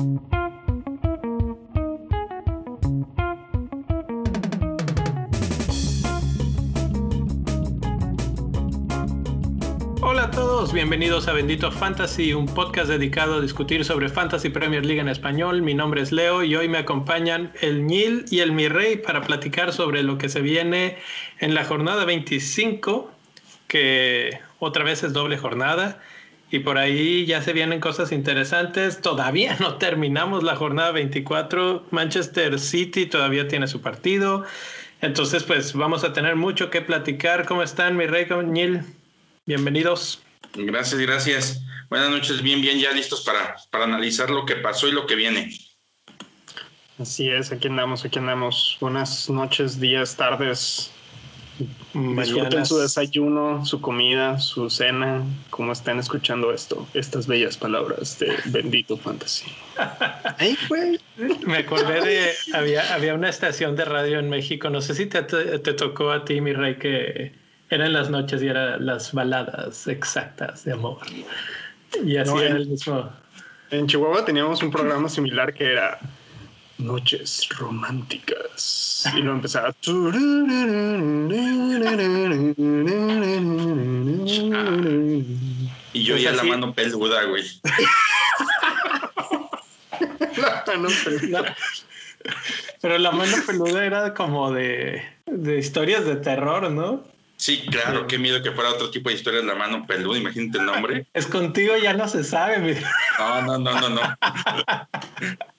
Hola a todos, bienvenidos a Bendito Fantasy, un podcast dedicado a discutir sobre Fantasy Premier League en español. Mi nombre es Leo y hoy me acompañan el Nil y el Mi Rey para platicar sobre lo que se viene en la jornada 25, que otra vez es doble jornada. Y por ahí ya se vienen cosas interesantes. Todavía no terminamos la jornada 24. Manchester City todavía tiene su partido. Entonces, pues vamos a tener mucho que platicar. ¿Cómo están, mi rey Nil? Bienvenidos. Gracias, gracias. Buenas noches, bien, bien, ya listos para, para analizar lo que pasó y lo que viene. Así es, aquí andamos, aquí andamos. Buenas noches, días, tardes. Disfruten su desayuno, su comida, su cena, como estén escuchando esto, estas bellas palabras de Bendito Fantasy. Ay, güey. Me acordé de, había, había una estación de radio en México, no sé si te, te tocó a ti, mi rey, que eran las noches y eran las baladas exactas de amor. Y así era el mismo. En Chihuahua teníamos un programa similar que era Noches Románticas. Y luego empezaba. Y yo ya la mano peluda, güey. la mano peluda. Pero la mano peluda era como de, de historias de terror, ¿no? Sí, claro, qué miedo que fuera otro tipo de historia de la mano peluda, imagínate el nombre. Es contigo ya no se sabe, mira. No, no, no, no, no.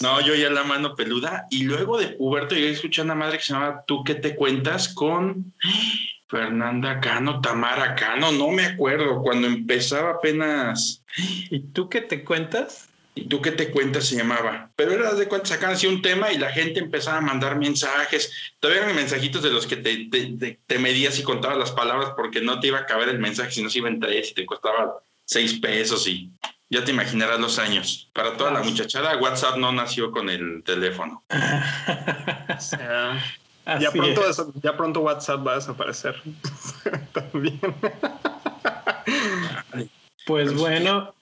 No, yo ya la mano peluda. Y luego de puberto llegué a escuchar una madre que se llama Tú qué te cuentas con Fernanda Cano, Tamara Cano, no me acuerdo, cuando empezaba apenas. ¿Y tú qué te cuentas? ¿Y tú qué te cuentas? Se llamaba. Pero era de cuenta, sacaban así un tema y la gente empezaba a mandar mensajes. Todavía eran mensajitos de los que te, te, te, medías y contabas las palabras porque no te iba a caber el mensaje, si no se iba en tres y te costaba seis pesos y ya te imaginarás los años. Para toda la muchachada, WhatsApp no nació con el teléfono. ya, pronto, ya pronto WhatsApp va a desaparecer. También. Pues bueno,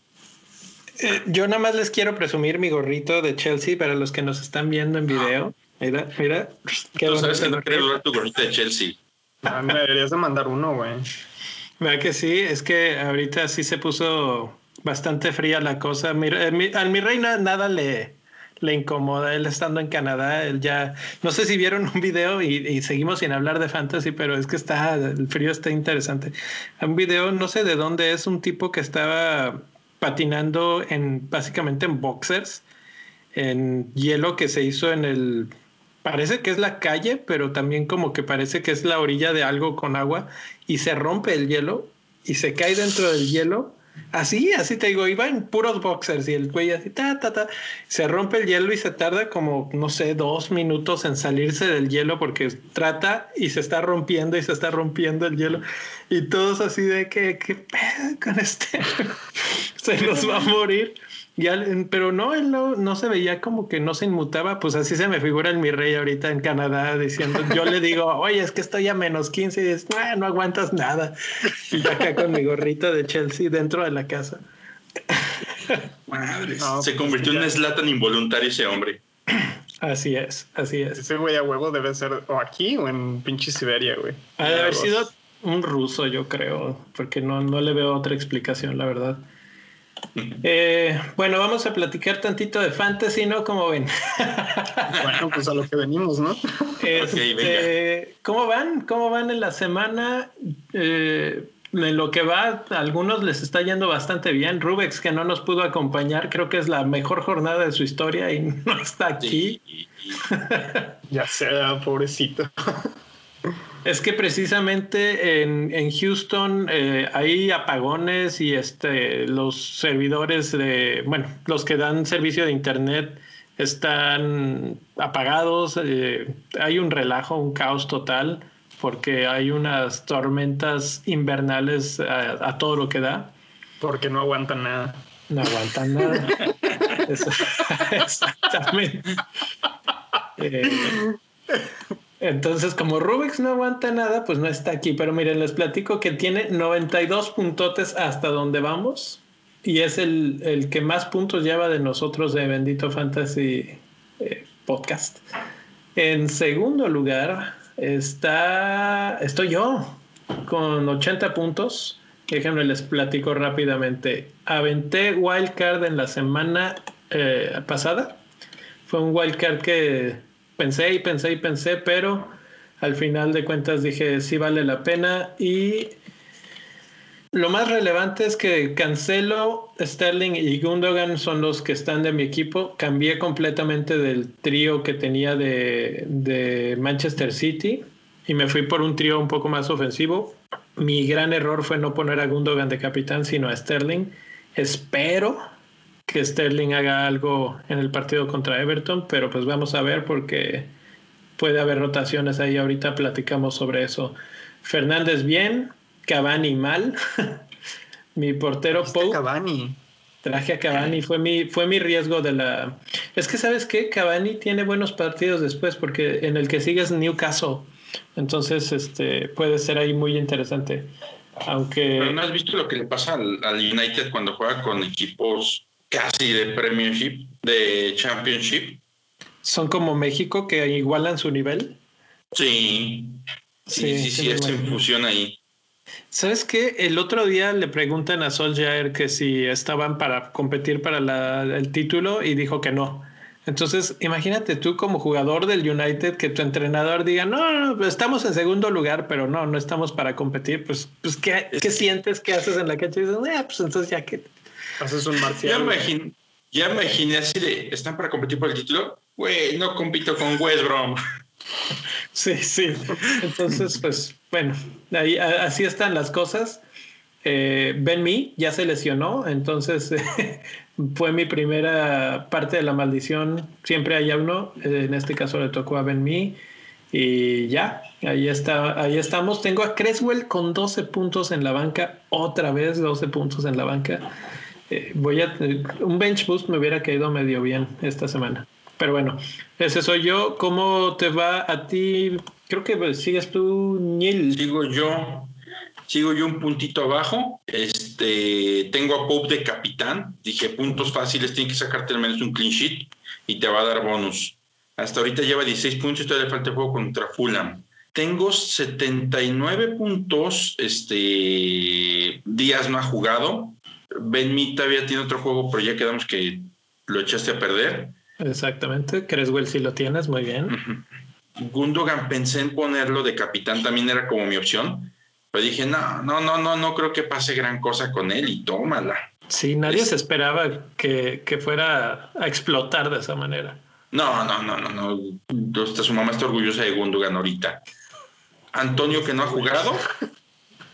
eh, yo nada más les quiero presumir mi gorrito de Chelsea para los que nos están viendo en video. Mira, mira. Qué Tú sabes que no quieres tu gorrito de Chelsea. Ah, me deberías de mandar uno, güey. Vea que sí, es que ahorita sí se puso bastante fría la cosa. Mira, eh, al mi reina nada le, le incomoda. Él estando en Canadá, él ya. No sé si vieron un video y, y, seguimos sin hablar de fantasy, pero es que está. El frío está interesante. Un video, no sé de dónde es, un tipo que estaba patinando en básicamente en boxers, en hielo que se hizo en el parece que es la calle, pero también como que parece que es la orilla de algo con agua y se rompe el hielo y se cae dentro del hielo. Así, así te digo, iba en puros boxers y el güey así, ta, ta, ta, se rompe el hielo y se tarda como, no sé, dos minutos en salirse del hielo porque trata y se está rompiendo y se está rompiendo el hielo y todos así de que, ¿qué pedo con este? se nos va a morir. Pero no, él no, se veía como que no se inmutaba, pues así se me figura el mi rey ahorita en Canadá diciendo, yo le digo, oye, es que estoy a menos 15 y dices, no, no aguantas nada. Y acá con mi gorrito de Chelsea dentro de la casa. Madre, se convirtió en un Slatan involuntario ese hombre. Así es, así es. Ese güey a huevo debe ser o aquí o en pinche Siberia, güey. Ha de haber sido un ruso, yo creo, porque no, no le veo otra explicación, la verdad. Eh, bueno, vamos a platicar tantito de fantasy, ¿no? Como ven. bueno, pues a lo que venimos, ¿no? Este, ¿Cómo van? ¿Cómo van en la semana? Eh, en lo que va, a algunos les está yendo bastante bien. Rubex, que no nos pudo acompañar, creo que es la mejor jornada de su historia y no está aquí. ya sea, pobrecito. Es que precisamente en, Houston eh, hay apagones y este, los servidores de, bueno, los que dan servicio de internet están apagados. Eh, hay un relajo, un caos total, porque hay unas tormentas invernales a, todo lo que da. Porque no aguantan nada. No aguantan nada. exactamente. Eh, entonces, como Rubix no aguanta nada, pues no está aquí. Pero miren, les platico que tiene 92 puntotes hasta donde vamos. y es el, el, que más puntos lleva de nosotros de Bendito Fantasy eh, Podcast. En segundo lugar está, estoy yo con 80 puntos. Déjenme les platico rápidamente. Aventé wildcard en la semana eh, pasada. Fue un wildcard que pensé y pensé y pensé, pero al final de cuentas dije sí vale la pena y lo más relevante es que Cancelo, Sterling y Gundogan son los que están de mi equipo. Cambié completamente del trío que tenía de, de, Manchester City y me fui por un trío un poco más ofensivo. Mi gran error fue no poner a Gundogan de capitán, sino a Sterling. Espero que Sterling haga algo en el partido contra Everton, pero pues vamos a ver porque puede haber rotaciones ahí. Ahorita platicamos sobre eso. Fernández bien, Cavani mal. mi portero Pope. Cavani. Traje a Cavani, fue mi, fue mi riesgo de la. Es que, ¿sabes qué? Cavani tiene buenos partidos después, porque en el que sigue es Newcastle. Entonces, este puede ser ahí muy interesante. Aunque. ¿no has visto lo que le pasa al, al United cuando juega con equipos casi de Premiership, de Championship? Son como México que igualan su nivel. Sí. Sí, sí, sí, sí, infusión ahí. ¿Sabes qué? El otro día le preguntan a Solskjaer que si estaban para competir para el título y dijo que no. Entonces, imagínate tú como jugador del United que tu entrenador diga, no, no, estamos en segundo lugar, pero no, no estamos para competir. Pues, pues ¿qué, ¿qué sientes? ¿Qué haces en la cancha? Y dices, ah, pues entonces ya que... Haces un marcial. Ya, imaginé así de, ¿están para competir por el título? Güey, no compito con West Brom. Sí, sí. Entonces, pues bueno, ahí, así están las cosas. Eh, ben Mi ya se lesionó, entonces fue mi primera parte de la maldición. Siempre hay uno, en este caso le tocó a Ben Mi y ya, ahí está, ahí estamos. Tengo a Creswell con 12 puntos en la banca, otra vez 12 puntos en la banca. Eh, voy a un bench boost me hubiera caído medio bien esta semana. Pero bueno, ese soy yo. ¿Cómo te va a ti? Creo que pues, sigues tú, Niel. Sigo yo. Sigo yo un puntito abajo. Este, tengo a Pope de capitán. Dije, puntos fáciles, tiene que sacarte al menos un clean sheet y te va a dar bonus. Hasta ahorita lleva 16 puntos y todavía falta juego contra Fulham. Tengo 79 puntos. Este, Díaz no ha jugado. Ben Mi todavía tiene otro juego, pero ya quedamos que lo echaste a perder. Exactamente. Creswell si lo tienes, muy bien. Gundogan pensé en ponerlo de capitán, también era como mi opción. Pero dije, no, no, no, no, no creo que pase gran cosa con él y tómala. Sí, nadie se esperaba que, que, fuera a explotar de esa manera. No, no, no, no, no. Hasta su mamá está orgullosa de Gundogan ahorita. Antonio que no ha jugado.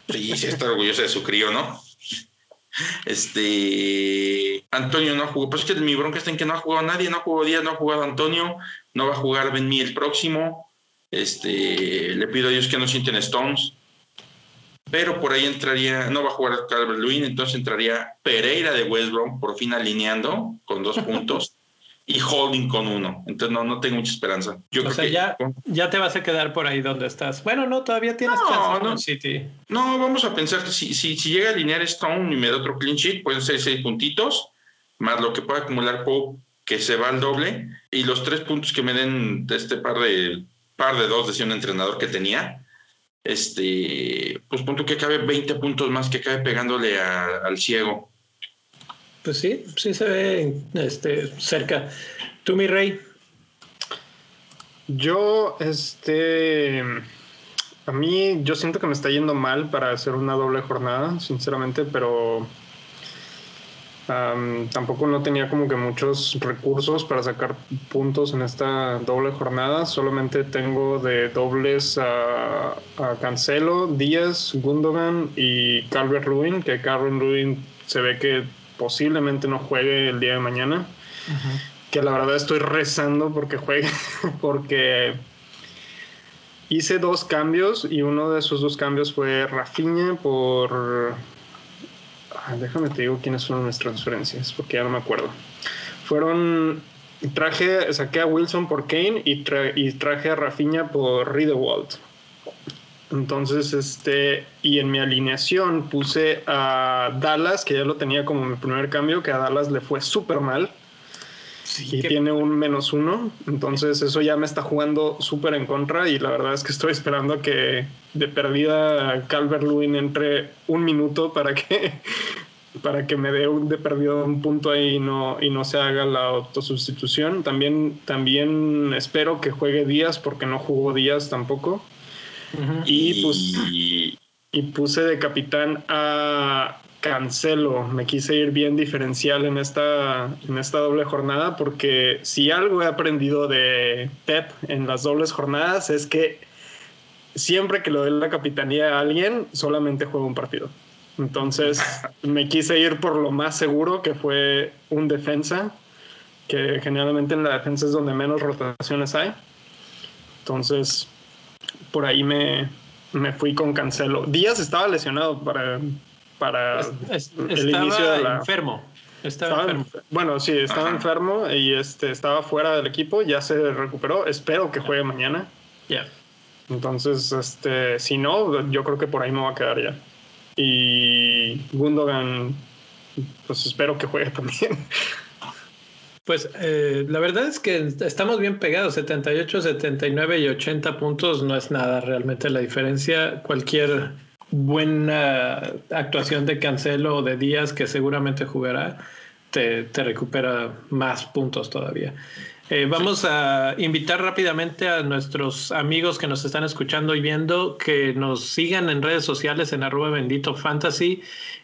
Sí, sí está orgullosa de su crío, ¿no? Este Antonio no jugó, pues es que mi bronca está en que no ha jugado nadie, no ha jugado Díaz, no ha jugado Antonio, no va a jugar Ben el próximo. Este, le pido a Dios que no sienten Stones. Pero por ahí entraría, no va a jugar Calvert Lewin, entonces entraría Pereira de West Brom, por fin alineando con dos puntos y Holding con uno. Entonces no, no tengo mucha esperanza. Yo o sea, ya, ya te vas a quedar por ahí donde estás. Bueno, no, todavía tienes no, no, City. No, vamos a pensar que si, si, si, llega a alinear Stone y me da otro clean sheet, pueden ser seis puntitos, más lo que pueda acumular Pope, que se va al doble, y los tres puntos que me den de este par de par de dos, decía un entrenador que tenía. Este, pues punto que cabe 20 puntos más que cabe pegándole al ciego. Pues sí, sí se ve este, cerca. ¿Tú, mi rey? Yo, este. A mí, yo siento que me está yendo mal para hacer una doble jornada, sinceramente, pero. tampoco no tenía como que muchos recursos para sacar puntos en esta doble jornada. Solamente tengo de dobles a, Cancelo, Díaz, Gundogan y Calvert Lewin, que Calvert Lewin se ve que posiblemente no juegue el día de mañana. Que la verdad estoy rezando porque juegue, porque hice dos cambios y uno de esos dos cambios fue Rafinha por... Déjame te digo quiénes fueron mis transferencias, porque ya no me acuerdo. Fueron... Traje, saqué a Wilson por Kane y, y traje a Rafinha por Riedewald. Entonces, este, y en mi alineación puse a Dallas, que ya lo tenía como mi primer cambio, que a Dallas le fue súper mal. y tiene un menos uno. Entonces, eso ya me está jugando súper en contra. Y la verdad es que estoy esperando que de perdida Calvert Lewin entre un minuto para que para que me dé un de perdido un punto ahí y no, y no se haga la autosustitución. También, también espero que juegue Díaz porque no jugó Díaz tampoco. Y, y puse de capitán a Cancelo. Me quise ir bien diferencial en esta, en esta doble jornada porque si algo he aprendido de Pep en las dobles jornadas es que siempre que lo dé la capitanía a alguien, solamente juega un partido. Entonces me quise ir por lo más seguro, que fue un defensa, que generalmente en la defensa es donde menos rotaciones hay. Entonces, por ahí me, fui con Cancelo. Díaz estaba lesionado para, para el inicio de la... enfermo. Estaba, enfermo. Bueno, sí, estaba enfermo y este, estaba fuera del equipo, ya se recuperó. Espero que juegue mañana. Ya. Entonces, este, si no, yo creo que por ahí me va a quedar ya y Gundogan, pues espero que juegue también. Pues eh, la verdad es que estamos bien pegados, 78, 79 y 80 puntos no es nada realmente la diferencia. Cualquier buena actuación de Cancelo o de Díaz que seguramente jugará, te, te recupera más puntos todavía. Eh, vamos a invitar rápidamente a nuestros amigos que nos están escuchando y viendo que nos sigan en redes sociales en arroba bendito fantasy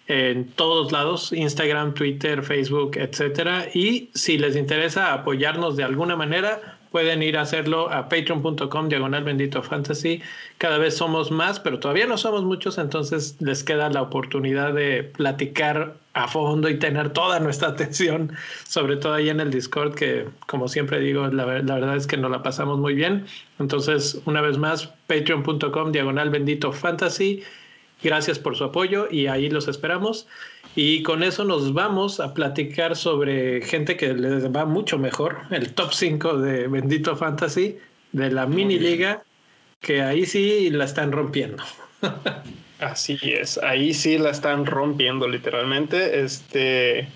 en todos lados, Instagram, Twitter, Facebook, etcétera. Y si les interesa apoyarnos de alguna manera, pueden ir a hacerlo a patreon.com diagonal bendito fantasy. Cada vez somos más, pero todavía no somos muchos, entonces les queda la oportunidad de platicar a fondo y tener toda nuestra atención, sobre todo ahí en el Discord, que como siempre digo, la, verdad es que nos la pasamos muy bien. Entonces, una vez más, patreon.com diagonal bendito fantasy. Gracias por su apoyo y ahí los esperamos. Y con eso nos vamos a platicar sobre gente que les va mucho mejor, el top 5 de Bendito Fantasy, de la mini liga, que ahí sí la están rompiendo. Así es, ahí sí la están rompiendo literalmente. Este,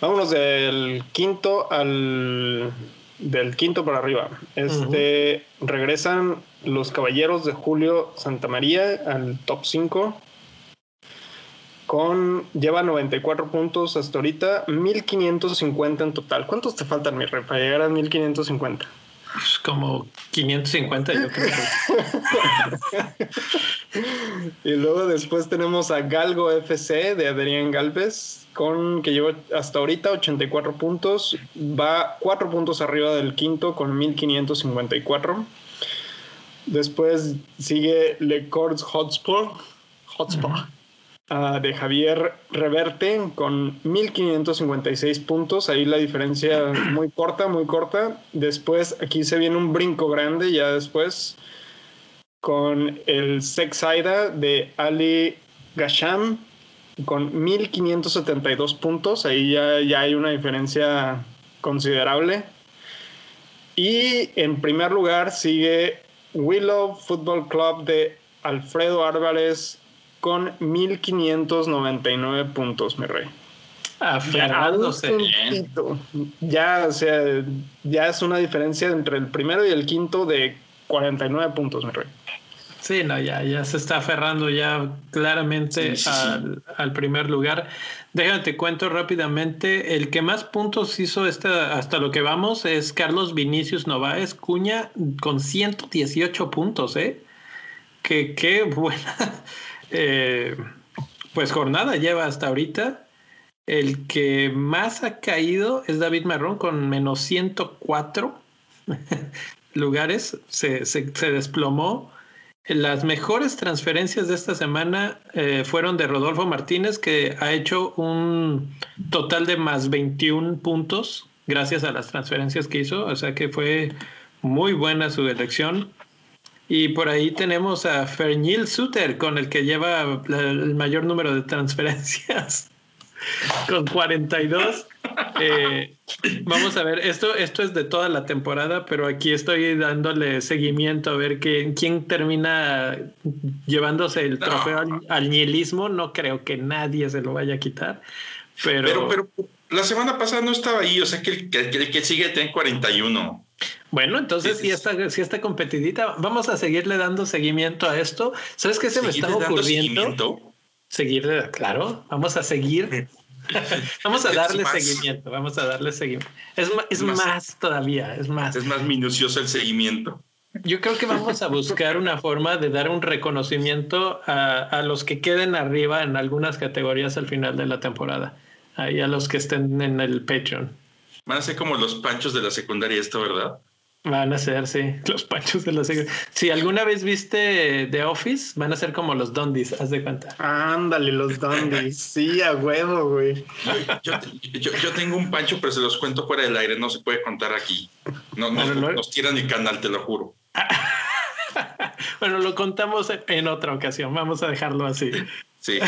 vámonos del quinto al del quinto para arriba. Este, regresan los Caballeros de Julio Santa María al top 5 con lleva 94 puntos hasta ahorita, 1550 en total. ¿Cuántos te faltan, mi rey, para llegar a 1550? Pues como 550, yo creo. y luego después tenemos a Galgo FC de Adrián Galvez, con que lleva hasta ahorita 84 puntos, va 4 puntos arriba del quinto con 1554. Después sigue Le Cords Hotspur, Hotspur de Javier Reverte con 1556 puntos. Ahí la diferencia muy corta, muy corta. Después aquí se viene un brinco grande ya después con el Sexaida de Ali Gasham con 1572 puntos. Ahí ya, ya hay una diferencia considerable. Y en primer lugar sigue Willow Football Club de Alfredo Álvarez con 1599 puntos, mi rey. Aferrándose bien. Ya, o sea, ya es una diferencia entre el primero y el quinto de 49 puntos, mi rey. Sí, no, ya, ya se está aferrando ya claramente al, primer lugar. Déjame te cuento rápidamente. El que más puntos hizo esta, hasta lo que vamos es Carlos Vinicius Novaes Cuña con 118 puntos, ¿eh? Que qué buena eh, pues jornada lleva hasta ahorita. El que más ha caído es David Marrón con menos 104 lugares. Se, se, desplomó. Las mejores transferencias de esta semana eh, fueron de Rodolfo Martínez, que ha hecho un total de más 21 puntos gracias a las transferencias que hizo. O sea que fue muy buena su elección. Y por ahí tenemos a Fernil Suter, con el que lleva el mayor número de transferencias. con 42. Eh, vamos a ver, esto, esto es de toda la temporada, pero aquí estoy dándole seguimiento a ver quién termina llevándose el trofeo al, nihilismo. No creo que nadie se lo vaya a quitar. Pero, pero, la semana pasada no estaba ahí, o sea que el que, sigue tiene 41. Bueno, entonces si está, competidita, vamos a seguirle dando seguimiento a esto. ¿Sabes qué se me está ocurriendo? Seguirle, claro, vamos a seguir vamos a darle seguimiento, vamos a darle seguimiento. Es, es más, todavía, es más. Es más minucioso el seguimiento. Yo creo que vamos a buscar una forma de dar un reconocimiento a, a, los que queden arriba en algunas categorías al final de la temporada. Ahí a los que estén en el Patreon. Van a ser como los panchos de la secundaria esto, ¿verdad? Van a ser, sí, los panchos de la secundaria. Si alguna vez viste The Office, van a ser como los Dundis, haz de cuenta. Ándale, los Dundis. sí, a huevo, güey. Yo, tengo un pancho, pero se los cuento fuera del aire, no se puede contar aquí. No, no, nos tiran el canal, te lo juro. bueno, lo contamos en otra ocasión, vamos a dejarlo así. Sí.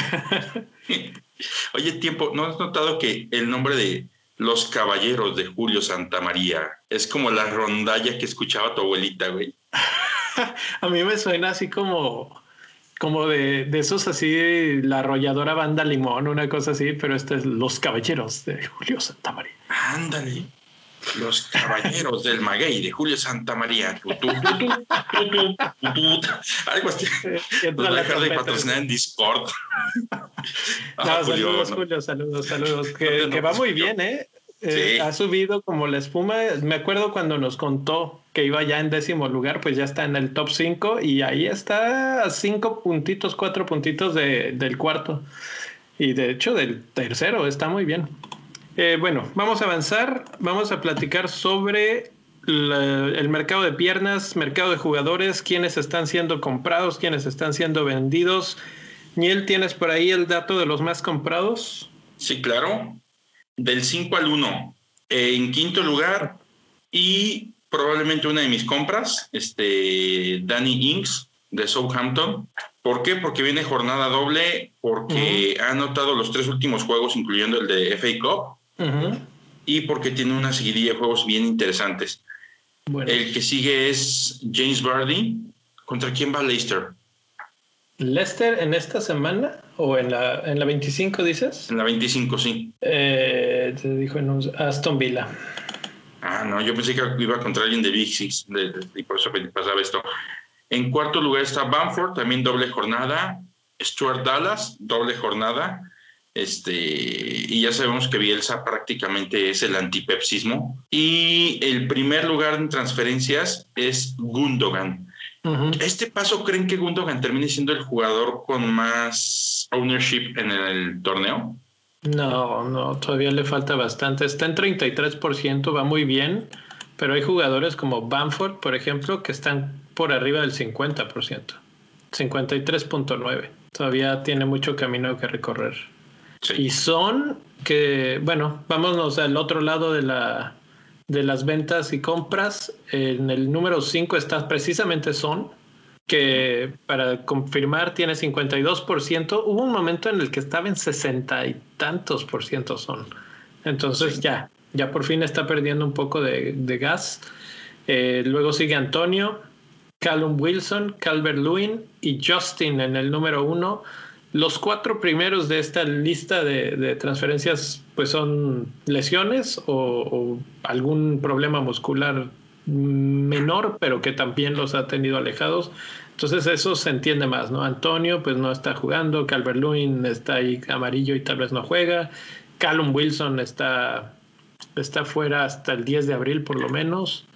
Oye, tiempo, ¿no has notado que el nombre de los Caballeros de Julio Santamaría. Es como la rondalla que escuchaba tu abuelita, güey. a mí me suena así como, como de, de, esos así, la arrolladora banda limón, una cosa así, pero este es Los Caballeros de Julio Santamaría. Ándale. Los Caballeros del Maguey de Julio Santamaría. Algo así. Nos va a dejar de patrocinar en Discord. Ah, saludos, Julio, saludos, saludos. Que, que va muy bien, ¿eh? Eh, ha subido como la espuma. Me acuerdo cuando nos contó que iba ya en décimo lugar, pues ya está en el top 5 y ahí está a cinco puntitos, cuatro puntitos de, del cuarto. Y de hecho del tercero, está muy bien. Eh, bueno, vamos a avanzar, vamos a platicar sobre el mercado de piernas, mercado de jugadores, quiénes están siendo comprados, quiénes están siendo vendidos. Niel, ¿tienes por ahí el dato de los más comprados? Sí, claro. Del 5 al 1. en quinto lugar y probablemente una de mis compras, este, Danny Inks de Southampton. ¿Por qué? Porque viene jornada doble, porque ha anotado los tres últimos juegos, incluyendo el de FA Cup y porque tiene una seguidilla de juegos bien interesantes. El que sigue es James Bardi. ¿Contra quién va Leicester? ¿Leicester en esta semana o en la, en la 25 dices? En la 25, sí. Eh, te dijo en Aston Villa. Ah, no, yo pensé que iba contra alguien de Big Six y por eso pasaba esto. En cuarto lugar está Bamford, también doble jornada. Stuart Dallas, doble jornada. Este, y ya sabemos que Bielsa prácticamente es el antipepsismo. Y el primer lugar en transferencias es Gundogan. ¿Este paso creen que Gundogan termine siendo el jugador con más ownership en el torneo? No, no, todavía le falta bastante. Está en 33%, va muy bien, pero hay jugadores como Bamford, por ejemplo, que están por arriba del 50%, 53.9%. Todavía tiene mucho camino que recorrer. Y son que, bueno, vámonos al otro lado de, la, de las ventas y compras. En el número 5 está precisamente Son, que para confirmar tiene 52%. Hubo un momento en el que estaba en 60 y tantos por ciento Son. Entonces ya, ya por fin está perdiendo un poco de, gas. Eh, luego sigue Antonio, Callum Wilson, Calvert Lewin y Justin en el número 1 los cuatro primeros de esta lista de, transferencias pues son lesiones o, algún problema muscular menor, pero que también los ha tenido alejados. Entonces eso se entiende más, ¿no? Antonio pues no está jugando, Calvert Lewin está ahí amarillo y tal vez no juega, Callum Wilson está, está fuera hasta el 10 de abril por lo menos,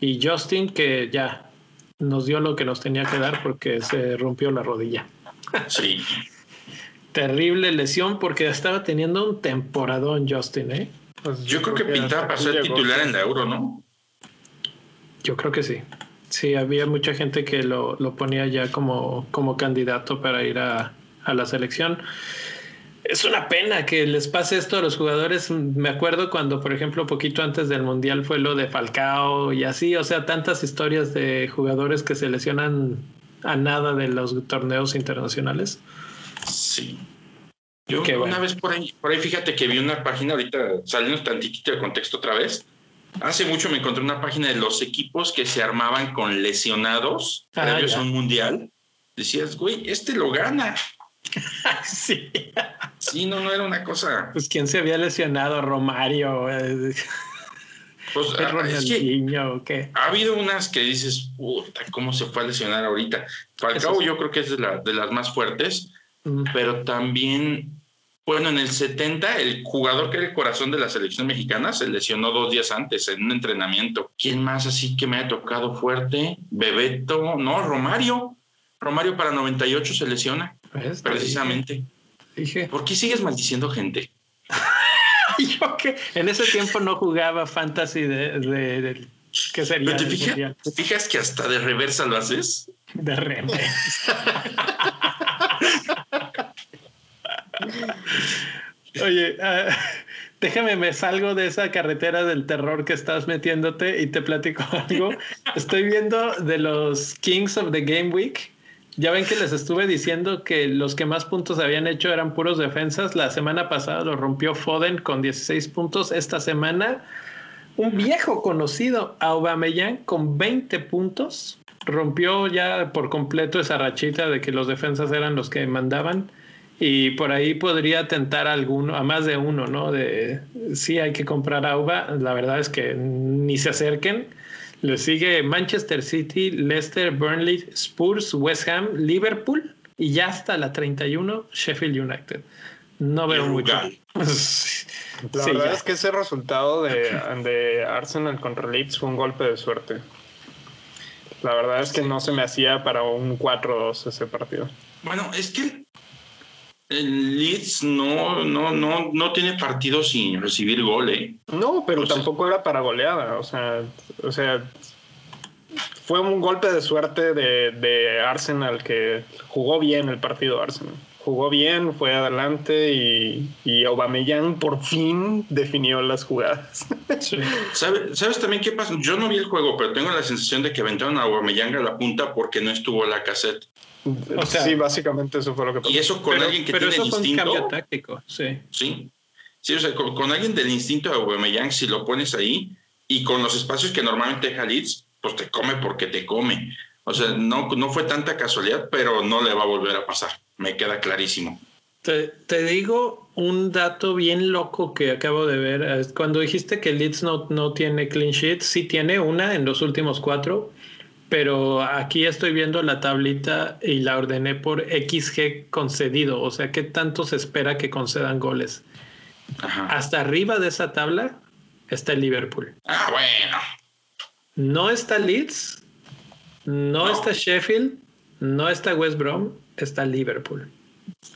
y Justin que ya nos dio lo que nos tenía que dar porque se rompió la rodilla. Sí terrible lesión porque estaba teniendo un temporadón Justin, ¿eh? Pues yo, creo que pintaba para ser titular en la Euro, ¿no? Yo creo que sí. Sí, había mucha gente que lo, lo ponía ya como, como candidato para ir a, a la selección. Es una pena que les pase esto a los jugadores. Me acuerdo cuando, por ejemplo, poquito antes del Mundial fue lo de Falcao y así, o sea, tantas historias de jugadores que se lesionan a nada de los torneos internacionales. Sí. Yo una vez por ahí, por ahí, fíjate que vi una página, ahorita saliendo tantitito de contexto otra vez. Hace mucho me encontré una página de los equipos que se armaban con lesionados ah, previos a un mundial. Decías, güey, este lo gana. sí. Sí, no, no era una cosa. Pues quién se había lesionado, Romario. Pues, ah, es que ha habido unas que dices, puta, ¿cómo se fue a lesionar ahorita? Falcao yo creo que es de, de las más fuertes, pero también, bueno, en el 70 el jugador que era el corazón de la selección mexicana se lesionó dos días antes en un entrenamiento. ¿Quién más así que me ha tocado fuerte? Bebeto, no, Romario. Romario para 98 se lesiona, pues, precisamente. Dije. ¿Por qué sigues maldiciendo gente? yo que en ese tiempo no jugaba fantasy de, de, ¿qué sería? te, fijas, que hasta de reversa lo haces? De reversa. Oye, uh, déjame, me salgo de esa carretera del terror que estás metiéndote y te platico algo. Estoy viendo de los Kings of the Game Week ya ven que les estuve diciendo que los que más puntos habían hecho eran puros defensas. La semana pasada lo rompió Foden con 16 puntos. Esta semana, un viejo conocido, Aubameyang, con 20 puntos. Rompió ya por completo esa rachita de que los defensas eran los que mandaban. Y por ahí podría tentar a alguno, a más de uno, ¿no? De sí hay que comprar Auba. La verdad es que ni se acerquen le sigue Manchester City, Leicester, Burnley, Spurs, West Ham, Liverpool y ya hasta la 31 Sheffield United. No veo mucho. La verdad es que ese resultado de, de, Arsenal contra Leeds fue un golpe de suerte. La verdad es que no se me hacía para un 4-2 ese partido. Bueno, es que el Leeds no, no, no, no tiene partido sin recibir gol, ¿eh? No, pero tampoco era para goleada. O sea, o sea, fue un golpe de suerte de, de Arsenal que jugó bien el partido Arsenal. Jugó bien, fue adelante y, y Aubameyang por fin definió las jugadas. ¿Sabes, también qué pasa? Yo no vi el juego, pero tengo la sensación de que aventaron a Aubameyang a la punta porque no estuvo la cassette. O sea, sí, básicamente eso fue lo que pasó. Y eso con alguien que tiene eso el instinto. Fue un cambio táctico, sí. Sí. Sí, o sea, con, alguien del instinto de Aubameyang, si lo pones ahí y con los espacios que normalmente deja Leeds, pues te come porque te come. O sea, no, no fue tanta casualidad, pero no le va a volver a pasar. Me queda clarísimo. Te, te, digo un dato bien loco que acabo de ver. Cuando dijiste que Leeds no, no tiene clean sheet, sí tiene una en los últimos cuatro, pero aquí estoy viendo la tablita y la ordené por XG concedido, o sea, ¿qué tanto se espera que concedan goles? Hasta arriba de esa tabla está el Liverpool. Ah, bueno. No está Leeds, no, está Sheffield, no está West Brom, está Liverpool.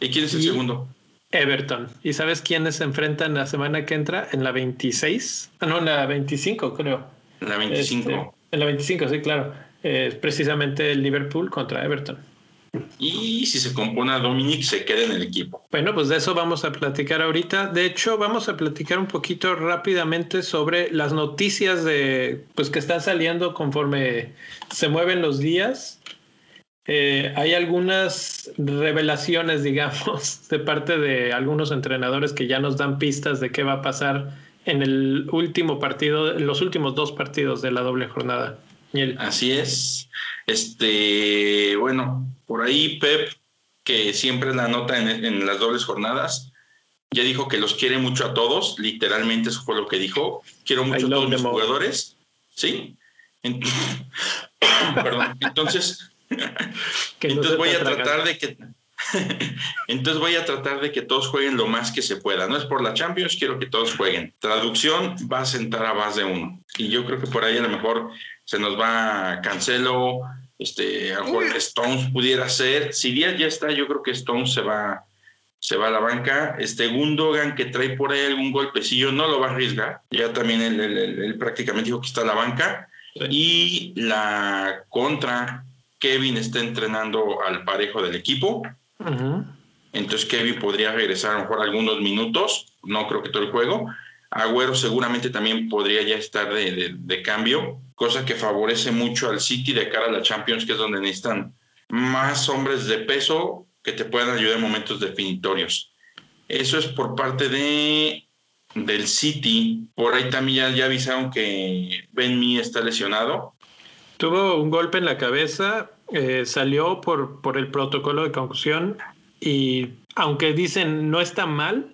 ¿Y quién es el segundo? Everton. ¿Y sabes quiénes se enfrentan la semana que entra? En la 26. Ah, no, en la 25, creo. En la 25. Este, en la 25, sí, claro es precisamente el Liverpool contra Everton. Y si se compone a Dominic, se queda en el equipo. Bueno, pues de eso vamos a platicar ahorita. De hecho, vamos a platicar un poquito rápidamente sobre las noticias de, pues, que están saliendo conforme se mueven los días. Eh, hay algunas revelaciones, digamos, de parte de algunos entrenadores que ya nos dan pistas de qué va a pasar en el último partido, en los últimos dos partidos de la doble jornada. Así es. Este, bueno, por ahí Pep, que siempre la nota en, las dobles jornadas, ya dijo que los quiere mucho a todos, literalmente eso fue lo que dijo. Quiero mucho a todos mis jugadores. ¿Sí? Perdón. Entonces, entonces voy a tratar de que entonces voy a tratar de que todos jueguen lo más que se pueda. No es por la Champions, quiero que todos jueguen. Traducción va a sentar a base de uno. Y yo creo que por ahí a lo mejor se nos va Cancelo, este, a lo mejor Stones pudiera ser. Si Díaz ya está, yo creo que Stones se va, se va a la banca. Este Gundogan que trae por ahí algún golpecillo no lo va a arriesgar. Ya también él, prácticamente dijo que está a la banca. Y la contra, Kevin está entrenando al parejo del equipo. Entonces Kevin podría regresar a lo mejor algunos minutos, no creo que todo el juego. Agüero seguramente también podría ya estar de, cambio, cosa que favorece mucho al City de cara a la Champions, que es donde necesitan más hombres de peso que te puedan ayudar en momentos definitorios. Eso es por parte de del City. Por ahí también ya, avisaron que Ben Mee está lesionado. Tuvo un golpe en la cabeza, eh, salió por, por el protocolo de concusión y aunque dicen no está mal,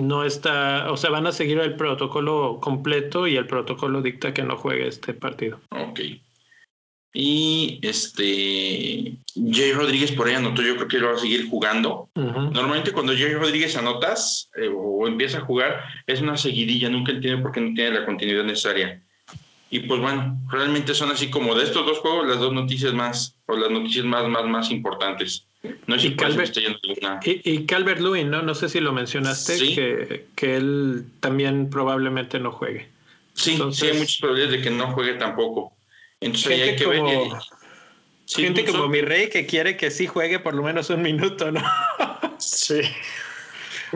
no está, o sea, van a seguir el protocolo completo y el protocolo dicta que no juegue este partido. Ok. Y este Jay Rodríguez por ahí anotó, yo creo que lo va a seguir jugando. Normalmente cuando Jay Rodríguez anotas eh, o empieza a jugar, es una seguidilla, nunca entiende por qué no tiene la continuidad necesaria. Y pues bueno, realmente son así como de estos dos juegos las dos noticias más, o las noticias más, más, más importantes. No sé si Calvert, y, y, Calvert Lewin, ¿no? No sé si lo mencionaste, que, que él también probablemente no juegue. Sí, sí, hay muchas probabilidades de que no juegue tampoco. Entonces hay que ver. gente como mi rey que quiere que sí juegue por lo menos un minuto, ¿no? sí.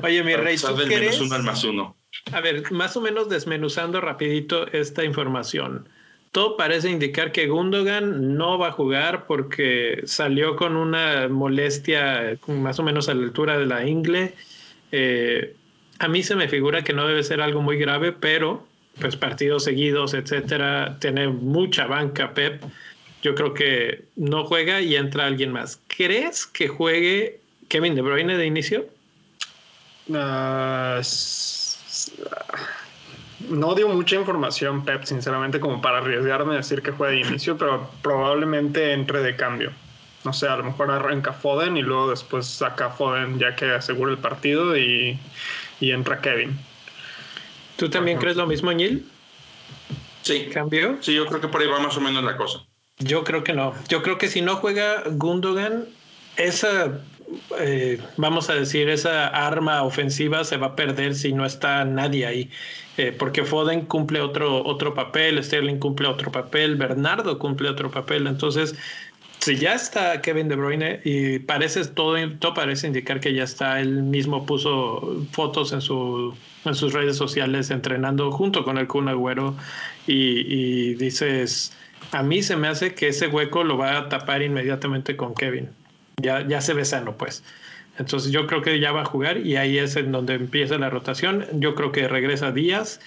Oye, mi rey, ¿tú menos uno al más uno. A ver, más o menos desmenuzando rapidito esta información. Todo parece indicar que Gundogan no va a jugar porque salió con una molestia más o menos a la altura de la ingle. Eh, a mí se me figura que no debe ser algo muy grave, pero pues partidos seguidos, etcétera, tiene mucha banca Pep. Yo creo que no juega y entra alguien más. ¿Crees que juegue Kevin De Bruyne de inicio? Uh, no dio mucha información Pep, sinceramente, como para arriesgarme a decir que juega de inicio, pero probablemente entre de cambio. No sé, a lo mejor arranca Foden y luego después saca Foden ya que asegura el partido y, y entra Kevin. ¿Tú también crees lo mismo, Neil? Sí. ¿Cambio? Sí, yo creo que por ahí va más o menos la cosa. Yo creo que no. Yo creo que si no juega Gundogan, esa, eh, vamos a decir, esa arma ofensiva se va a perder si no está nadie ahí. Eh, porque Foden cumple otro, otro papel, Sterling cumple otro papel, Bernardo cumple otro papel. Entonces, si ya está Kevin De Bruyne y parece todo, todo parece indicar que ya está, él mismo puso fotos en, su, en sus redes sociales entrenando junto con el Kun Agüero y, y dices, a mí se me hace que ese hueco lo va a tapar inmediatamente con Kevin. Ya, ya se ve sano, pues. Entonces yo creo que ya va a jugar y ahí es en donde empieza la rotación. Yo creo que regresa Díaz.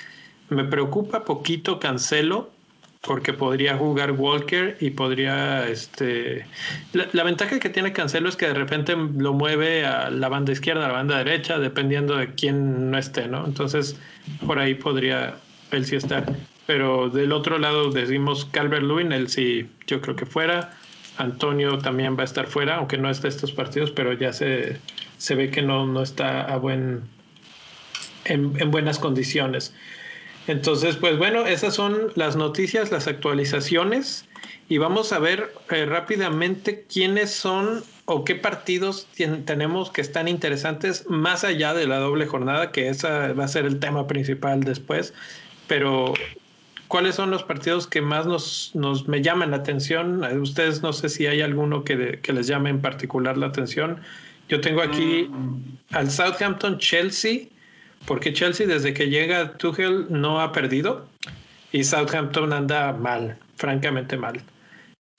Me preocupa poquito Cancelo porque podría jugar Walker y podría, este, la, ventaja que tiene Cancelo es que de repente lo mueve a la banda izquierda, a la banda derecha, dependiendo de quién no esté, ¿no? Entonces, por ahí podría él sí estar. Pero del otro lado decimos Calvert Lewin, él sí, yo creo que fuera. Antonio también va a estar fuera, aunque no esté estos partidos, pero ya se, se ve que no, no está a buen, en, en buenas condiciones. Entonces, pues bueno, esas son las noticias, las actualizaciones y vamos a ver eh, rápidamente quiénes son o qué partidos tenemos que están interesantes más allá de la doble jornada, que esa va a ser el tema principal después, pero ¿cuáles son los partidos que más nos, nos me llaman la atención? Ustedes no sé si hay alguno que, que les llame en particular la atención. Yo tengo aquí mm. al Southampton Chelsea porque Chelsea desde que llega Tuchel no ha perdido y Southampton anda mal, francamente mal.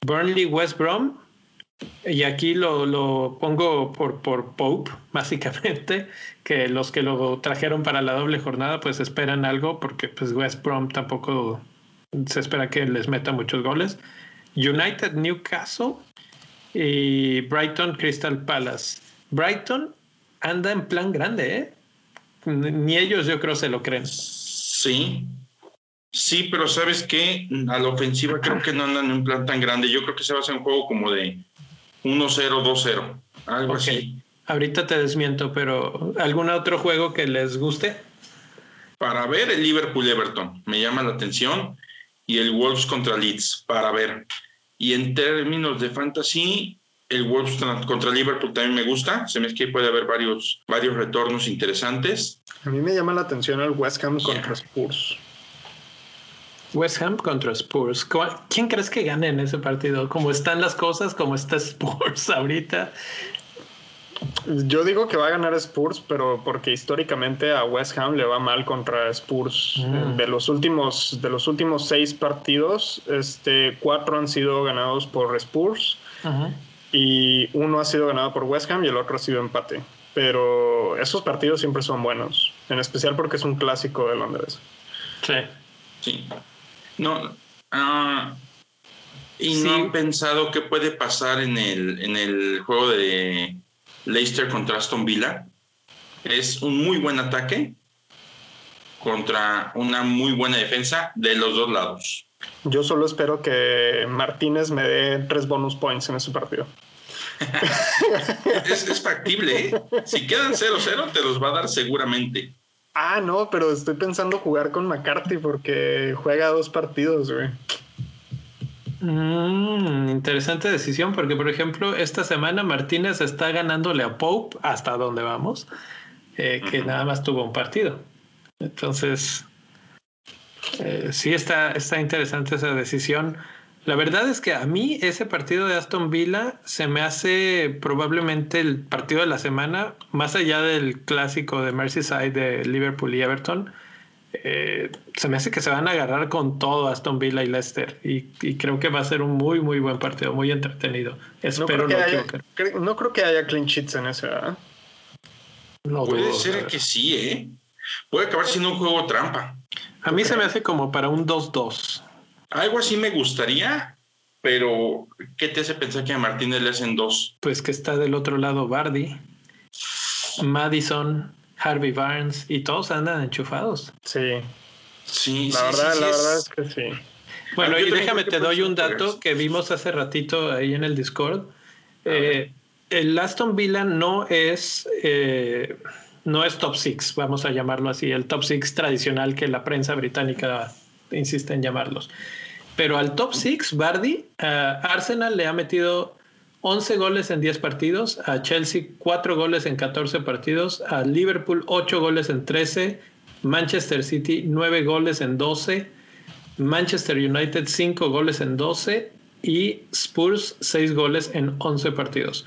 Burnley West Brom, y aquí lo, lo pongo por, por Pope, básicamente, que los que lo trajeron para la doble jornada pues esperan algo, porque pues West Brom tampoco se espera que les meta muchos goles. United Newcastle y Brighton Crystal Palace. Brighton anda en plan grande, ¿eh? Ni ellos yo creo se lo creen. Sí, sí, pero sabes que a la ofensiva creo que no andan en un plan tan grande. Yo creo que se va a hacer un juego como de 1-0, 2-0, algo así. Ahorita te desmiento, pero ¿algún otro juego que les guste? Para ver el Liverpool-Everton, me llama la atención, y el Wolves contra Leeds, para ver. Y en términos de fantasy, el Wolves contra Liverpool también me gusta. Se me es que puede haber varios, varios retornos interesantes. A mí me llama la atención el West Ham contra Spurs. West Ham contra Spurs. ¿Quién crees que gane en ese partido? ¿Cómo están las cosas? ¿Cómo está Spurs ahorita? Yo digo que va a ganar Spurs, pero porque históricamente a West Ham le va mal contra Spurs. Mm. De los últimos, de los últimos seis partidos, este, cuatro han sido ganados por Spurs y uno ha sido ganado por West Ham y el otro ha sido empate. pero esos partidos siempre son buenos, en especial porque es un clásico de Londres. Sí. Sí. No. Ah, y no han pensado qué puede pasar en el, en el juego de Leicester contra Aston Villa. Es un muy buen ataque contra una muy buena defensa de los dos lados. Yo solo espero que Martínez me dé tres bonus points en ese partido. es, factible. ¿eh? Si quedan 0-0, te los va a dar seguramente. Ah, no, pero estoy pensando jugar con McCarthy porque juega dos partidos, güey. Mm, interesante decisión, porque por ejemplo, esta semana Martínez está ganándole a Pope hasta donde vamos, eh, que nada más tuvo un partido. Entonces, eh, sí está, está interesante esa decisión. La verdad es que a mí ese partido de Aston Villa se me hace probablemente el partido de la semana, más allá del clásico de Merseyside de Liverpool y Everton. Eh, se me hace que se van a agarrar con todo Aston Villa y Leicester y, creo que va a ser un muy muy buen partido, muy entretenido. Espero no creo que, haya, no creo que haya clean sheets en ese. No Puede ser que sí, ¿eh? Puede acabar siendo un juego trampa. A mí se me hace como para un 2-2. Algo así me gustaría, pero ¿qué te hace pensar que a Martínez le hacen dos? Pues que está del otro lado Bardi, Madison, Harvey Barnes y todos andan enchufados. Sí. Sí, la verdad, la verdad es que sí. Bueno, y déjame te doy un dato que vimos hace ratito ahí en el Discord. Eh, el Aston Villa no es eh, no es top six, vamos a llamarlo así, el top six tradicional que la prensa británica insiste en llamarlos. Pero al top six, Bardi, Arsenal le ha metido 11 goles en 10 partidos, a Chelsea 4 goles en 14 partidos, a Liverpool 8 goles en 13, Manchester City 9 goles en 12, Manchester United 5 goles en 12 y Spurs 6 goles en 11 partidos.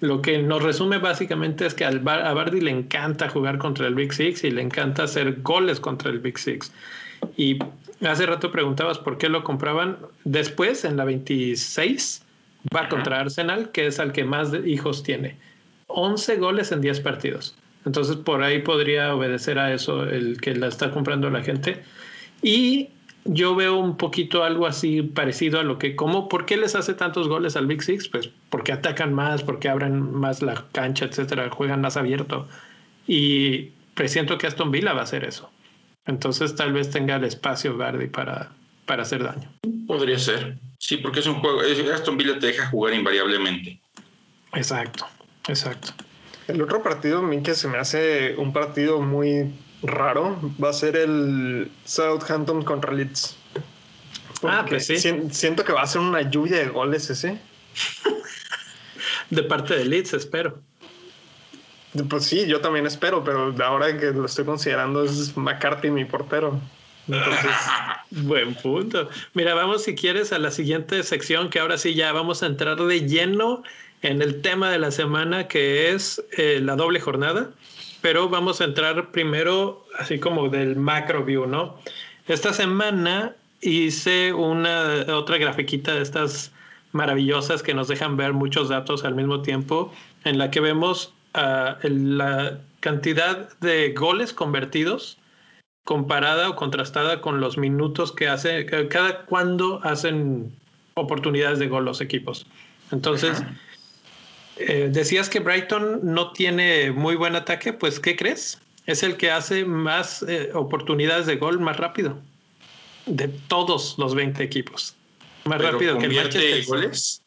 Lo que nos resume básicamente es que a Bardi le encanta jugar contra el Big Six y le encanta hacer goles contra el Big Six. Y hace rato preguntabas por qué lo compraban. Después, en la 26, va contra Arsenal, que es al que más hijos tiene. 11 goles en 10 partidos. Entonces, por ahí podría obedecer a eso el que la está comprando la gente. Y yo veo un poquito algo así parecido a lo que, ¿cómo, ¿por qué les hace tantos goles al Big Six? Pues porque atacan más, porque abren más la cancha, etcétera, juegan más abierto. Y presiento que Aston Villa va a hacer eso. Entonces tal vez tenga el espacio Verdi para, para hacer daño. Podría ser. Sí, porque es un juego. Aston Villa te deja jugar invariablemente. Exacto, exacto. El otro partido, a mí que se me hace un partido muy raro va a ser el Southampton contra Leeds. ah, pues sí. siento que va a ser una lluvia de goles ese. de parte de Leeds, espero. Pues sí, yo también espero, pero ahora que lo estoy considerando es McCarthy mi portero. Buen punto. Mira, vamos si quieres a la siguiente sección, que ahora sí ya vamos a entrar de lleno en el tema de la semana, que es eh, la doble jornada pero vamos a entrar primero así como del macro view, ¿no? Esta semana hice una otra grafiquita de estas maravillosas que nos dejan ver muchos datos al mismo tiempo, en la que vemos uh, la cantidad de goles convertidos comparada o contrastada con los minutos que hace, cada cuando hacen oportunidades de gol los equipos. Entonces, eh, decías que Brighton no tiene muy buen ataque, pues ¿qué crees? Es el que hace más eh, oportunidades de gol más rápido de todos los 20 equipos. Más rápido que el Manchester. goles?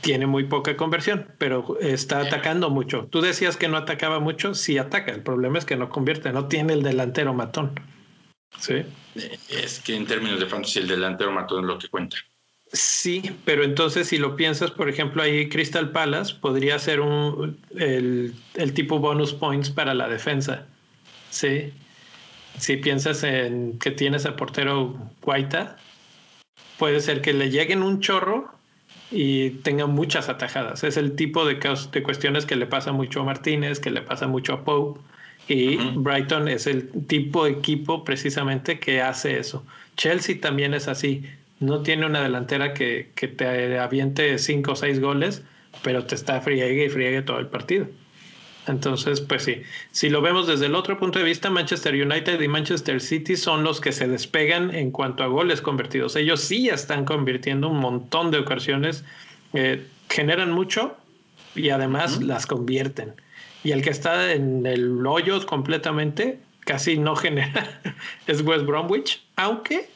Tiene muy poca conversión, pero está atacando mucho. Tú decías que no atacaba mucho, sí ataca. El problema es que no convierte, no tiene el delantero matón. Sí. Es que en términos de fantasy el delantero matón es lo que cuenta. Sí, pero entonces si lo piensas, por ejemplo, ahí Crystal Palace podría ser un, el, tipo bonus points para la defensa. Sí. Si piensas en que tienes a portero Guaita, puede ser que le lleguen un chorro y tenga muchas atajadas. Es el tipo de, de cuestiones que le pasa mucho a Martínez, que le pasa mucho a Pope. Y Brighton es el tipo de equipo precisamente que hace eso. Chelsea también es así no tiene una delantera que, te aviente cinco o seis goles, pero te está friegue y friegue todo el partido. Entonces, pues sí, si lo vemos desde el otro punto de vista, Manchester United y Manchester City son los que se despegan en cuanto a goles convertidos. Ellos sí están convirtiendo un montón de ocasiones, eh, generan mucho y además las convierten. Y el que está en el hoyo completamente casi no genera es West Bromwich, aunque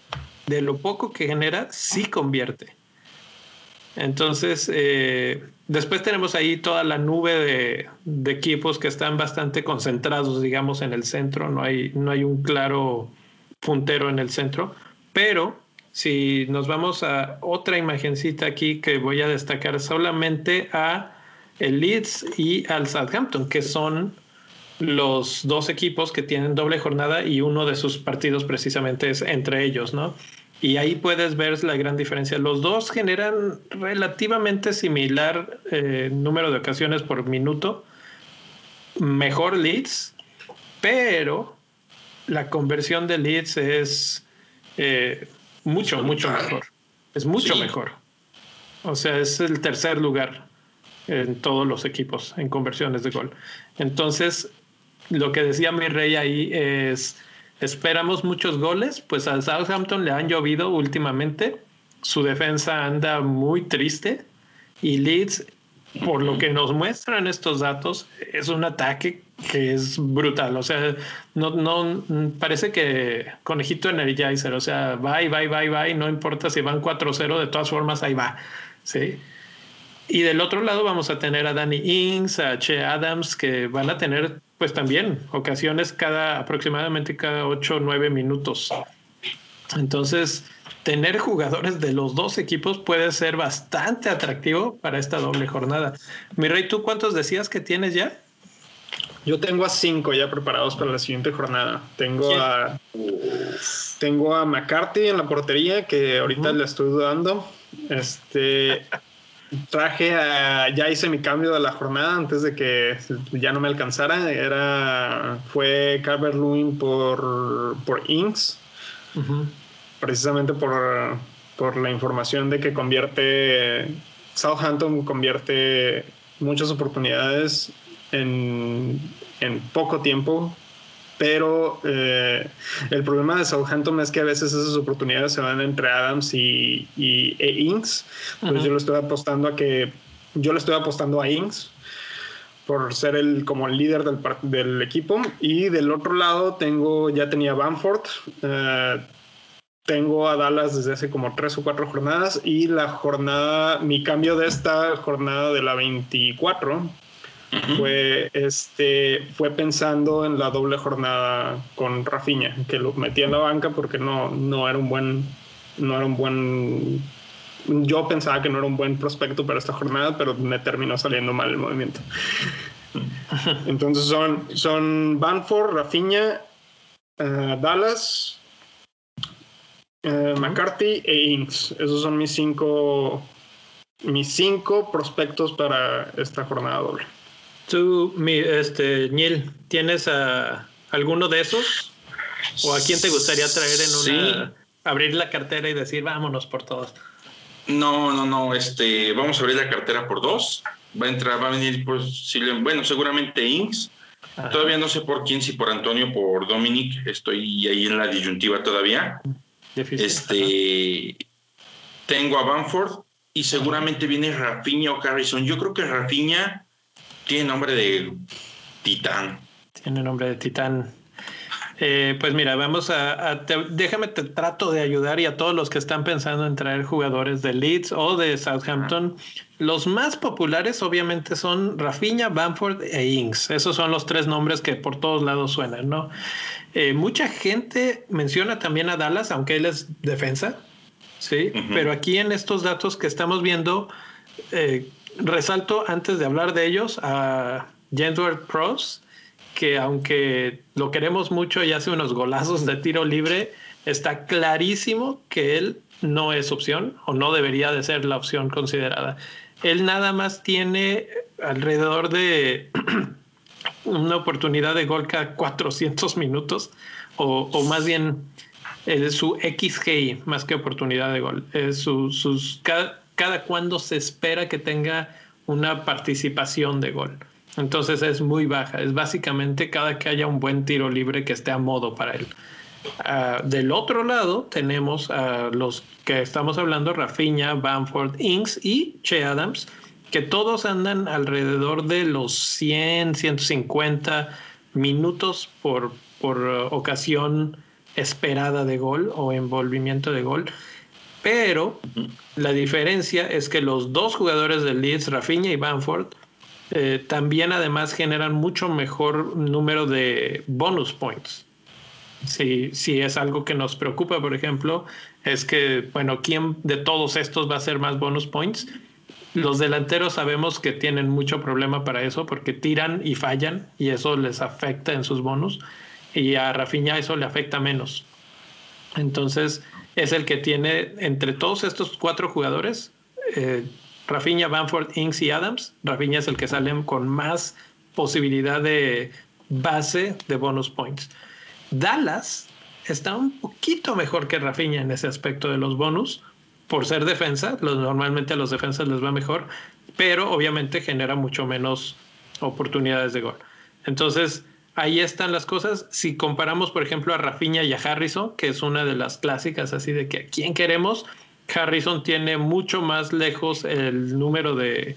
de lo poco que genera sí convierte. Entonces, eh, después tenemos ahí toda la nube de, equipos que están bastante concentrados, digamos, en el centro. No hay, no hay un claro puntero en el centro. Pero si nos vamos a otra imagencita aquí que voy a destacar solamente a el Leeds y al Southampton, que son los dos equipos que tienen doble jornada y uno de sus partidos precisamente es entre ellos, ¿no? Y ahí puedes ver la gran diferencia. Los dos generan relativamente similar eh, número de ocasiones por minuto, mejor leads, pero la conversión de leads es eh, mucho, mucho mejor. Es mucho mejor. O sea, es el tercer lugar en todos los equipos en conversiones de gol. Entonces, lo que decía mi rey ahí es Esperamos muchos goles, pues al Southampton le han llovido últimamente, su defensa anda muy triste. Y Leeds, por lo que nos muestran estos datos, es un ataque que es brutal, o sea, no, no parece que conejito energizer, o sea, va y va y va y va y no importa si van 4-0, de todas formas ahí va, ¿sí? Y del otro lado vamos a tener a Danny Ings, a Che Adams, que van a tener pues también ocasiones cada aproximadamente cada 8 o 9 minutos. Entonces, tener jugadores de los dos equipos puede ser bastante atractivo para esta doble jornada. Mi rey, ¿tú cuántos decías que tienes ya? Yo tengo a cinco ya preparados para la siguiente jornada. Tengo a tengo a McCarthy en la portería que ahorita le estoy dudando. Este traje ya hice mi cambio de la jornada antes de que ya no me alcanzara. Era, fue Calvert Lewin por, por Inks, precisamente por, por la información de que convierte, Southampton convierte muchas oportunidades en, en poco tiempo pero eh, el problema de Southampton es que a veces esas oportunidades se van entre Adams y, y e Inks. Pues yo le estoy apostando a que yo le estoy apostando a Inks por ser el como el líder del, del equipo. Y del otro lado tengo ya tenía Bamford eh, tengo a Dallas desde hace como tres o cuatro jornadas. Y la jornada mi cambio de esta jornada de la 24 fue, este, fue pensando en la doble jornada con Rafinha, que lo metí en la banca porque no, no era un buen, no era un buen, yo pensaba que no era un buen prospecto para esta jornada, pero me terminó saliendo mal el movimiento. Entonces son, son Banford, Rafinha, eh, Dallas, eh, McCarthy e Inks. Esos son mis cinco, mis cinco prospectos para esta jornada doble. Tú, mi, este, Neil, ¿tienes a alguno de esos? ¿O a quién te gustaría traer en una... abrir la cartera y decir, vámonos por todos? No, no, no, este, vamos a abrir la cartera por dos. Va a entrar, va a venir, pues, bueno, seguramente Inks. Todavía no sé por quién, si por Antonio o por Dominic. Estoy ahí en la disyuntiva todavía. Este, tengo a Banford y seguramente viene Rafinha o Harrison. Yo creo que Rafinha tiene nombre de titán. Tiene nombre de titán. Eh, pues mira, vamos a, déjame te trato de ayudar y a todos los que están pensando en traer jugadores de Leeds o de Southampton. Los más populares obviamente son Rafinha, Bamford e Ings. Esos son los tres nombres que por todos lados suenan, ¿no? Eh, mucha gente menciona también a Dallas, aunque él es defensa, sí, pero aquí en estos datos que estamos viendo, eh, resalto antes de hablar de ellos a Jensworth Pros, que aunque lo queremos mucho y hace unos golazos de tiro libre, está clarísimo que él no es opción o no debería de ser la opción considerada. Él nada más tiene alrededor de una oportunidad de gol cada 400 minutos o, más bien es su XG más que oportunidad de gol. Es sus, cada, cada cuándo se espera que tenga una participación de gol. Entonces es muy baja. Es básicamente cada que haya un buen tiro libre que esté a modo para él. Ah, del otro lado tenemos a los que estamos hablando, Rafinha, Bamford, Inks y Che Adams, que todos andan alrededor de los 100, 150 minutos por, por ocasión esperada de gol o envolvimiento de gol. Pero la diferencia es que los dos jugadores del Leeds, Rafinha y Bamford, eh, también además generan mucho mejor número de bonus points. Si, si es algo que nos preocupa, por ejemplo, es que, bueno, ¿quién de todos estos va a hacer más bonus points? Los delanteros sabemos que tienen mucho problema para eso porque tiran y fallan y eso les afecta en sus bonus y a Rafinha eso le afecta menos. Entonces es el que tiene entre todos estos cuatro jugadores, eh, Rafinha, Bamford, Inks y Adams, Rafinha es el que sale con más posibilidad de base de bonus points. Dallas está un poquito mejor que Rafinha en ese aspecto de los bonus, por ser defensa, normalmente a los defensas les va mejor, pero obviamente genera mucho menos oportunidades de gol. Entonces, ahí están las cosas. Si comparamos, por ejemplo, a Rafinha y a Harrison, que es una de las clásicas así de que a quién queremos, Harrison tiene mucho más lejos el número de,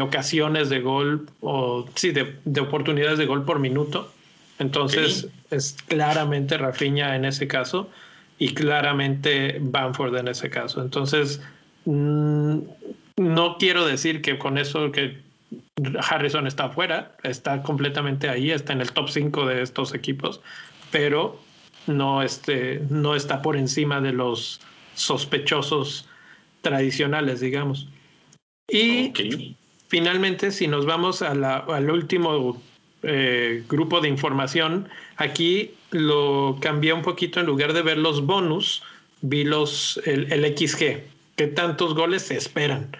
ocasiones de gol o sí, de, oportunidades de gol por minuto. Entonces es claramente Rafinha en ese caso y claramente Bamford en ese caso. Entonces, mm, no quiero decir que con eso que Harrison está afuera, está completamente ahí, está en el top 5 de estos equipos, pero no, este, no está por encima de los sospechosos tradicionales, digamos. Y finalmente, si nos vamos a la, al último eh, grupo de información, aquí lo cambié un poquito en lugar de ver los bonus, vi los, el, el XG, que tantos goles se esperan.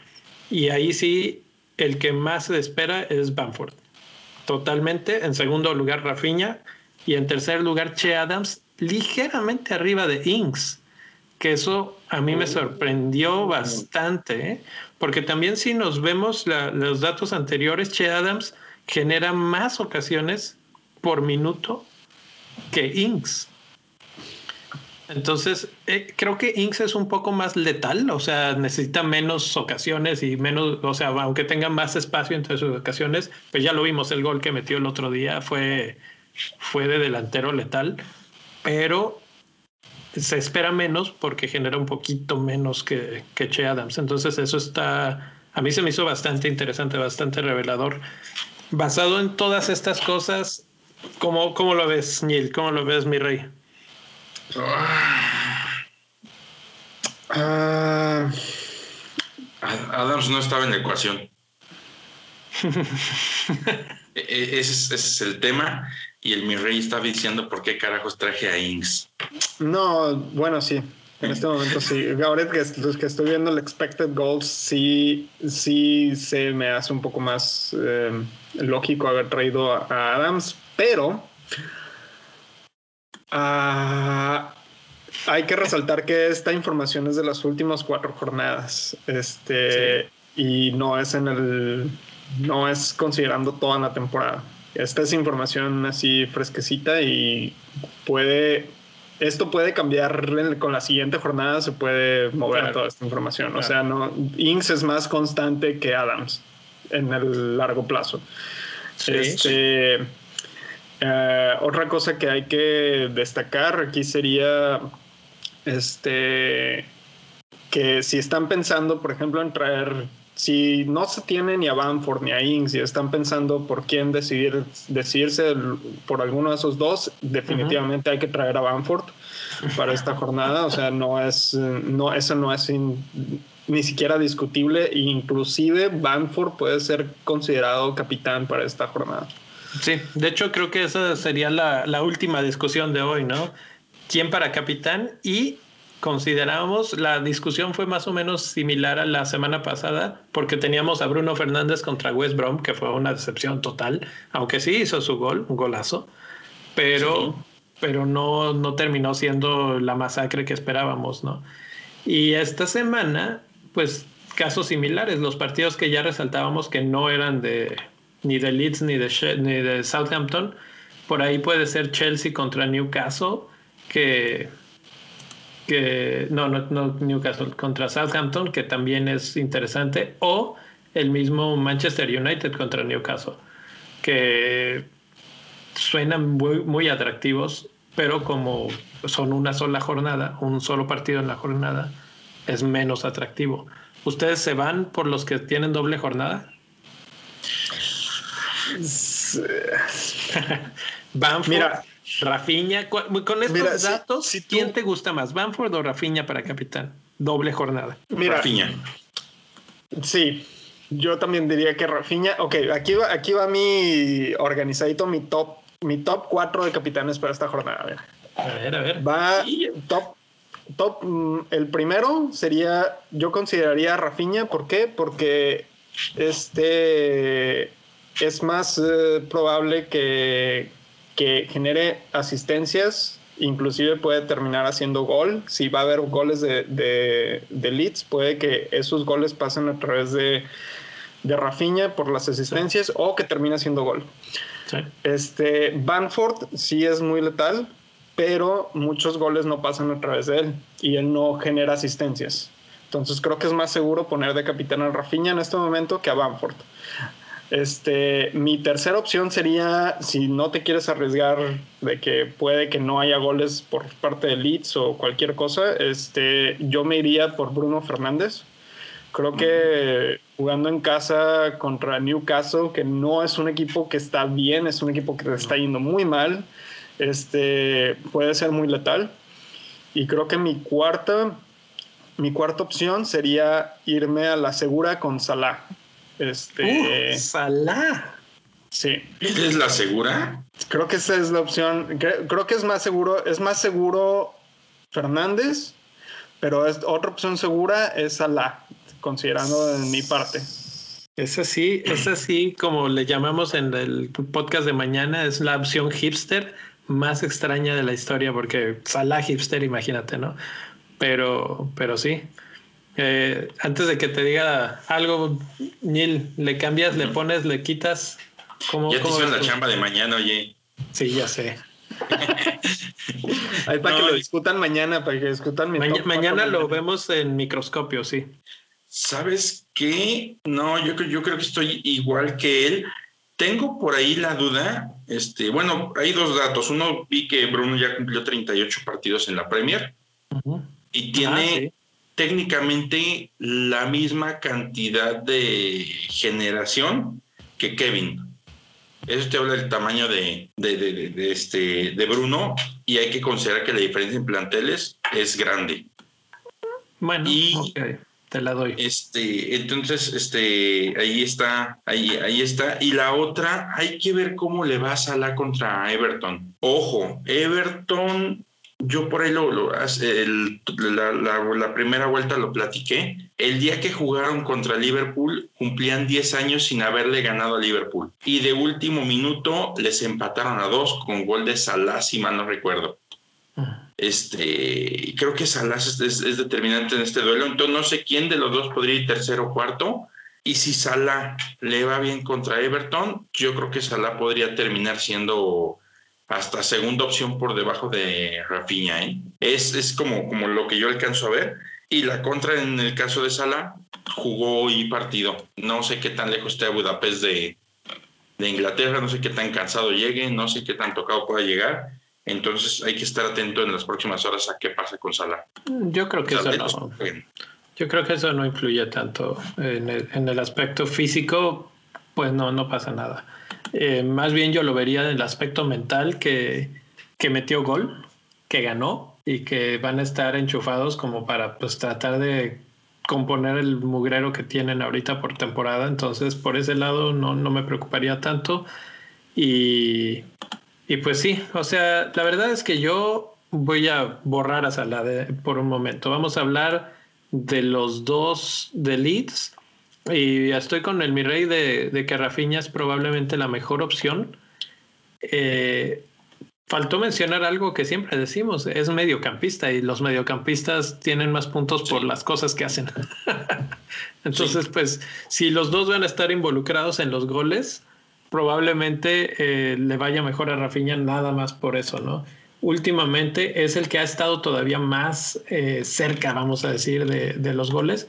Y ahí sí el que más se espera es Bamford. Totalmente. En segundo lugar, Rafinha. Y en tercer lugar, Che Adams, ligeramente arriba de Inks. Que eso a mí me oh. sorprendió bastante. ¿eh? Porque también si nos vemos los datos anteriores, Che Adams genera más ocasiones por minuto que Inks. Entonces, eh, creo que Inks es un poco más letal, o sea, necesita menos ocasiones y menos, o sea, aunque tenga más espacio entre sus ocasiones, pues ya lo vimos, el gol que metió el otro día fue, fue de delantero letal, pero se espera menos porque genera un poquito menos que, que Che Adams. Entonces, eso está, a mí se me hizo bastante interesante, bastante revelador. Basado en todas estas cosas, ¿cómo, cómo lo ves, Neil? ¿Cómo lo ves, mi rey? Ah, Adams no estaba en la ecuación. E, e, ese, es, el tema. Y el mi rey estaba diciendo por qué carajos traje a Inks. No, bueno, sí. En este momento sí. Ahora que, que estoy viendo el expected goals, sí, sí se me hace un poco más eh, lógico haber traído a Adams, pero Ah, hay que resaltar que esta información es de las últimas cuatro jornadas. Este, y no es en el. No es considerando toda la temporada. Esta es información así fresquecita y puede. Esto puede cambiar con la siguiente jornada, se puede mover toda esta información. O sea, no, Inks es más constante que Adams en el largo plazo. este, eh, otra cosa que hay que destacar aquí sería este que si están pensando, por ejemplo, en traer, si no se tiene ni a Banford ni a Inks, si están pensando por quién decidir, decidirse por alguno de esos dos, definitivamente hay que traer a Banford para esta jornada. O sea, no es, no, eso no es ni siquiera discutible. Inclusive Banford puede ser considerado capitán para esta jornada. Sí, de hecho creo que esa sería la, última discusión de hoy, ¿no? ¿Quién para capitán? Y consideramos, la discusión fue más o menos similar a la semana pasada, porque teníamos a Bruno Fernández contra West Brom, que fue una decepción total, aunque sí hizo su gol, un golazo, pero, pero no, no terminó siendo la masacre que esperábamos, ¿no? Y esta semana, pues casos similares, los partidos que ya resaltábamos que no eran de, ni de Leeds ni de, ni de Southampton. Por ahí puede ser Chelsea contra Newcastle, que, que no, no, no Newcastle, contra Southampton, que también es interesante, o el mismo Manchester United contra Newcastle, que suenan muy, muy atractivos, pero como son una sola jornada, un solo partido en la jornada, es menos atractivo. ¿Ustedes se van por los que tienen doble jornada? Banford, Mira, Rafiña, con estos datos, ¿quién te gusta más, Banford o Rafiña para capitán? Doble jornada. Mira, Rafiña. Sí, yo también diría que Rafiña. Ok, aquí va, aquí va mi organizadito, mi top, mi top 4 de capitanes para esta jornada. A ver, a ver. A ver. Va top top, mm, el primero sería, yo consideraría Rafiña, ¿por qué? Porque este es más eh, probable que, que, genere asistencias, inclusive puede terminar haciendo gol. Si va a haber goles de, de, Leeds, puede que esos goles pasen a través de, de Rafinha por las asistencias o que termine haciendo gol. Este, Banford sí es muy letal, pero muchos goles no pasan a través de él y él no genera asistencias. Entonces creo que es más seguro poner de capitán a Rafinha en este momento que a Bamford. Este, mi tercera opción sería, si no te quieres arriesgar de que puede que no haya goles por parte de Leeds o cualquier cosa, este, yo me iría por Bruno Fernández. Creo que jugando en casa contra Newcastle, que no es un equipo que está bien, es un equipo que te está yendo muy mal este, puede ser muy letal. Y creo que mi cuarta, mi cuarta opción sería irme a la segura con Salah. Este, uh, Salah. Sí. ¿Es la segura? Creo que esa es la opción. Creo, que es más seguro, es más seguro Fernández, pero es, otra opción segura es Salah, considerando en mi parte. Es así, es así como le llamamos en el podcast de mañana, es la opción hipster más extraña de la historia, porque Salah hipster, imagínate, ¿no? Pero, pero sí. Eh, antes de que te diga algo, Neil, le cambias, le pones, le quitas. ¿Cómo, ya te hicieron la chamba de mañana, oye. Sí, ya sé. Ahí para que lo discutan mañana, para que discutan Mañana lo vemos en microscopio, sí. ¿Sabes qué? No, yo, yo creo que estoy igual que él. Tengo por ahí la duda, este, bueno, hay dos datos. Uno, vi que Bruno ya cumplió 38 partidos en la Premier y tiene ah, técnicamente la misma cantidad de generación que Kevin. Eso te habla del tamaño de, de, este, de Bruno y hay que considerar que la diferencia en planteles es grande. Bueno, y, te la doy. Este, entonces, este, ahí está, ahí, ahí está. Y la otra, hay que ver cómo le va a Salah contra Everton. Ojo, Everton, yo por ahí lo, el, la, la, primera vuelta lo platiqué. El día que jugaron contra Liverpool, cumplían 10 años sin haberle ganado a Liverpool. Y de último minuto les empataron a dos con gol de Salah, si mal no recuerdo. Este, creo que Salas es, determinante en este duelo. Entonces no sé quién de los dos podría ir tercero o cuarto. Y si Salah le va bien contra Everton, yo creo que Salah podría terminar siendo hasta segunda opción por debajo de Rafinha. ¿eh? Es, es como, como lo que yo alcanzo a ver. Y la contra en el caso de Salah jugó y partido. No sé qué tan lejos esté Budapest de, de Inglaterra, no sé qué tan cansado llegue, no sé qué tan tocado pueda llegar entonces hay que estar atento en las próximas horas a qué pasa con Salah. Yo creo que eso no. Yo creo que eso no influye tanto en el, aspecto físico, pues no, no pasa nada. Eh, más bien yo lo vería en el aspecto mental que, que metió gol, que ganó y que van a estar enchufados como para pues tratar de componer el mugrero que tienen ahorita por temporada. Entonces por ese lado no, no me preocuparía tanto. Y y pues sí, o sea, la verdad es que yo voy a borrar a Salah por un momento. Vamos a hablar de los dos de. Y estoy con el mi rey de, que Rafinha es probablemente la mejor opción. Eh, faltó mencionar algo que siempre decimos, es mediocampista y los mediocampistas tienen más puntos por las cosas que hacen. Entonces, pues, si los dos van a estar involucrados en los goles, probablemente eh, le vaya mejor a Rafinha nada más por eso, ¿no? Últimamente es el que ha estado todavía más eh, cerca, vamos a decir, de, de, los goles.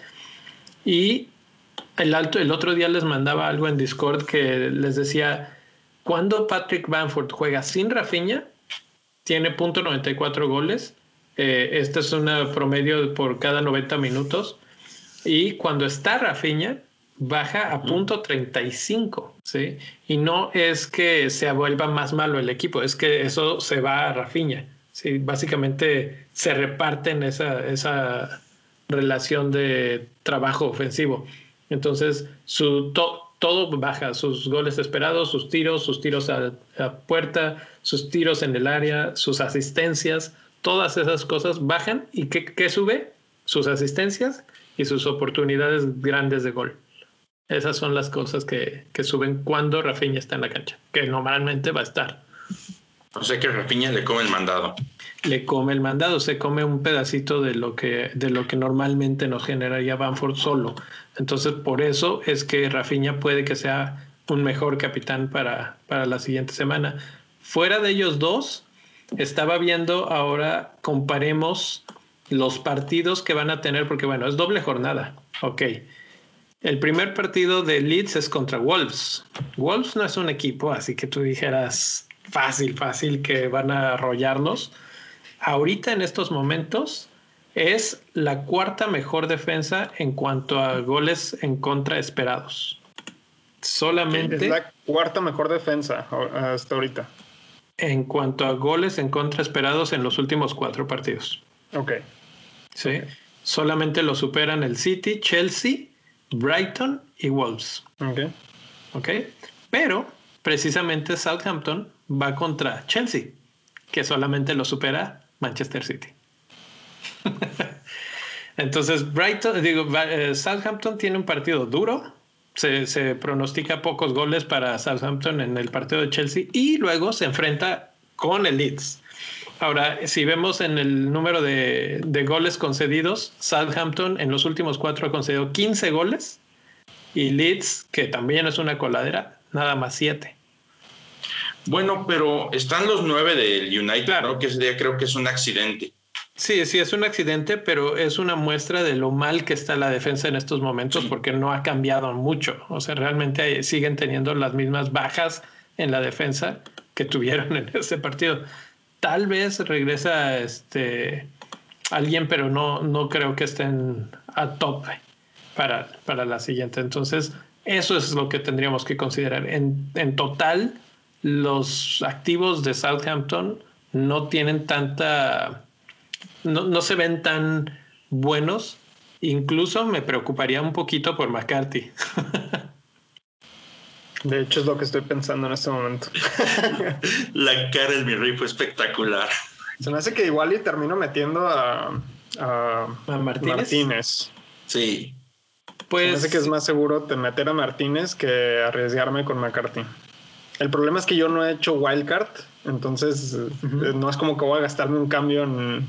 Y el, alto, el otro día les mandaba algo en Discord que les decía, cuando Patrick Bamford juega sin Rafinha, tiene .94 goles. Eh, este es un promedio por cada 90 minutos. Y cuando está Rafinha, baja a punto 35, ¿sí? Y no es que se vuelva más malo el equipo, es que eso se va a Rafinha, ¿sí? Básicamente se reparten esa, esa relación de trabajo ofensivo. Entonces, su todo baja, sus goles esperados, sus tiros, sus tiros a, puerta, sus tiros en el área, sus asistencias, todas esas cosas bajan y ¿qué, qué sube? Sus asistencias y sus oportunidades grandes de gol. Esas son las cosas que, que suben cuando Rafinha está en la cancha, que normalmente va a estar. O sea que Rafinha le come el mandado. Le come el mandado, se come un pedacito de lo que, de lo que normalmente nos generaría Banford solo. Entonces, por eso es que Rafinha puede que sea un mejor capitán para, para la siguiente semana. Fuera de ellos dos, estaba viendo ahora, comparemos los partidos que van a tener, porque bueno, es doble jornada. Ok. El primer partido de Leeds es contra Wolves. Wolves no es un equipo, así que tú dijeras fácil, fácil que van a arrollarnos. Ahorita en estos momentos es la cuarta mejor defensa en cuanto a goles en contra esperados. Solamente. Es la cuarta mejor defensa hasta ahorita. En cuanto a goles en contra esperados en los últimos cuatro partidos. Ok. Sí. Solamente lo superan el City, Chelsea Brighton y Wolves. Ok. Ok. Pero precisamente Southampton va contra Chelsea, que solamente lo supera Manchester City. Entonces, Brighton, digo, eh, Southampton tiene un partido duro. Se, pronostica pocos goles para Southampton en el partido de Chelsea y luego se enfrenta con el Leeds. Ahora, si vemos en el número de, goles concedidos, Southampton en los últimos cuatro ha concedido 15 goles y Leeds, que también es una coladera, nada más 7. Bueno, pero están los nueve del United, claro. que ese día creo que es un accidente. Sí, sí, es un accidente, pero es una muestra de lo mal que está la defensa en estos momentos porque no ha cambiado mucho. O sea, realmente siguen teniendo las mismas bajas en la defensa que tuvieron en ese partido. Tal vez regresa este alguien, pero no, no creo que estén a tope para, para la siguiente. Entonces, eso es lo que tendríamos que considerar. En, en total, los activos de Southampton no tienen tanta, no, no, se ven tan buenos. Incluso me preocuparía un poquito por McCarthy. De hecho, es lo que estoy pensando en este momento. La cara de mi rey fue espectacular. Se me hace que igual y termino metiendo a, a, Martínez? Sí. Pues. Se me hace que es más seguro te meter a Martínez que arriesgarme con McCarthy. El problema es que yo no he hecho wildcard, entonces eh, no es como que voy a gastarme un cambio en,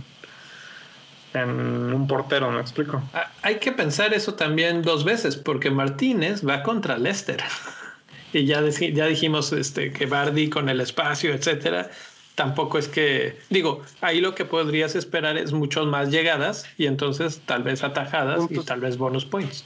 en un portero, ¿me explico? Ah, hay que pensar eso también dos veces, porque Martínez va contra Leicester y ya, ya dijimos este, que Bardi con el espacio, etcétera, tampoco es que, digo, ahí lo que podrías esperar es muchas más llegadas y entonces tal vez atajadas y tal vez bonus points.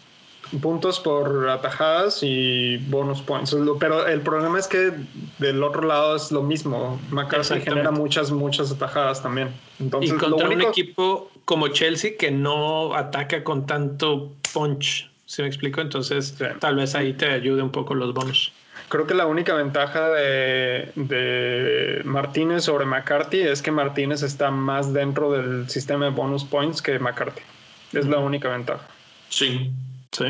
Puntos por atajadas y bonus points. Pero el problema es que del otro lado es lo mismo. McCarthy genera muchas, muchas atajadas también. Entonces, y contra un equipo como Chelsea que no ataca con tanto punch ¿Sí me explico? Entonces, tal vez ahí te ayude un poco los bonos. Creo que la única ventaja de, Martínez sobre McCarthy es que Martínez está más dentro del sistema de bonus points que McCarthy. Es la única ventaja. Sí. Sí.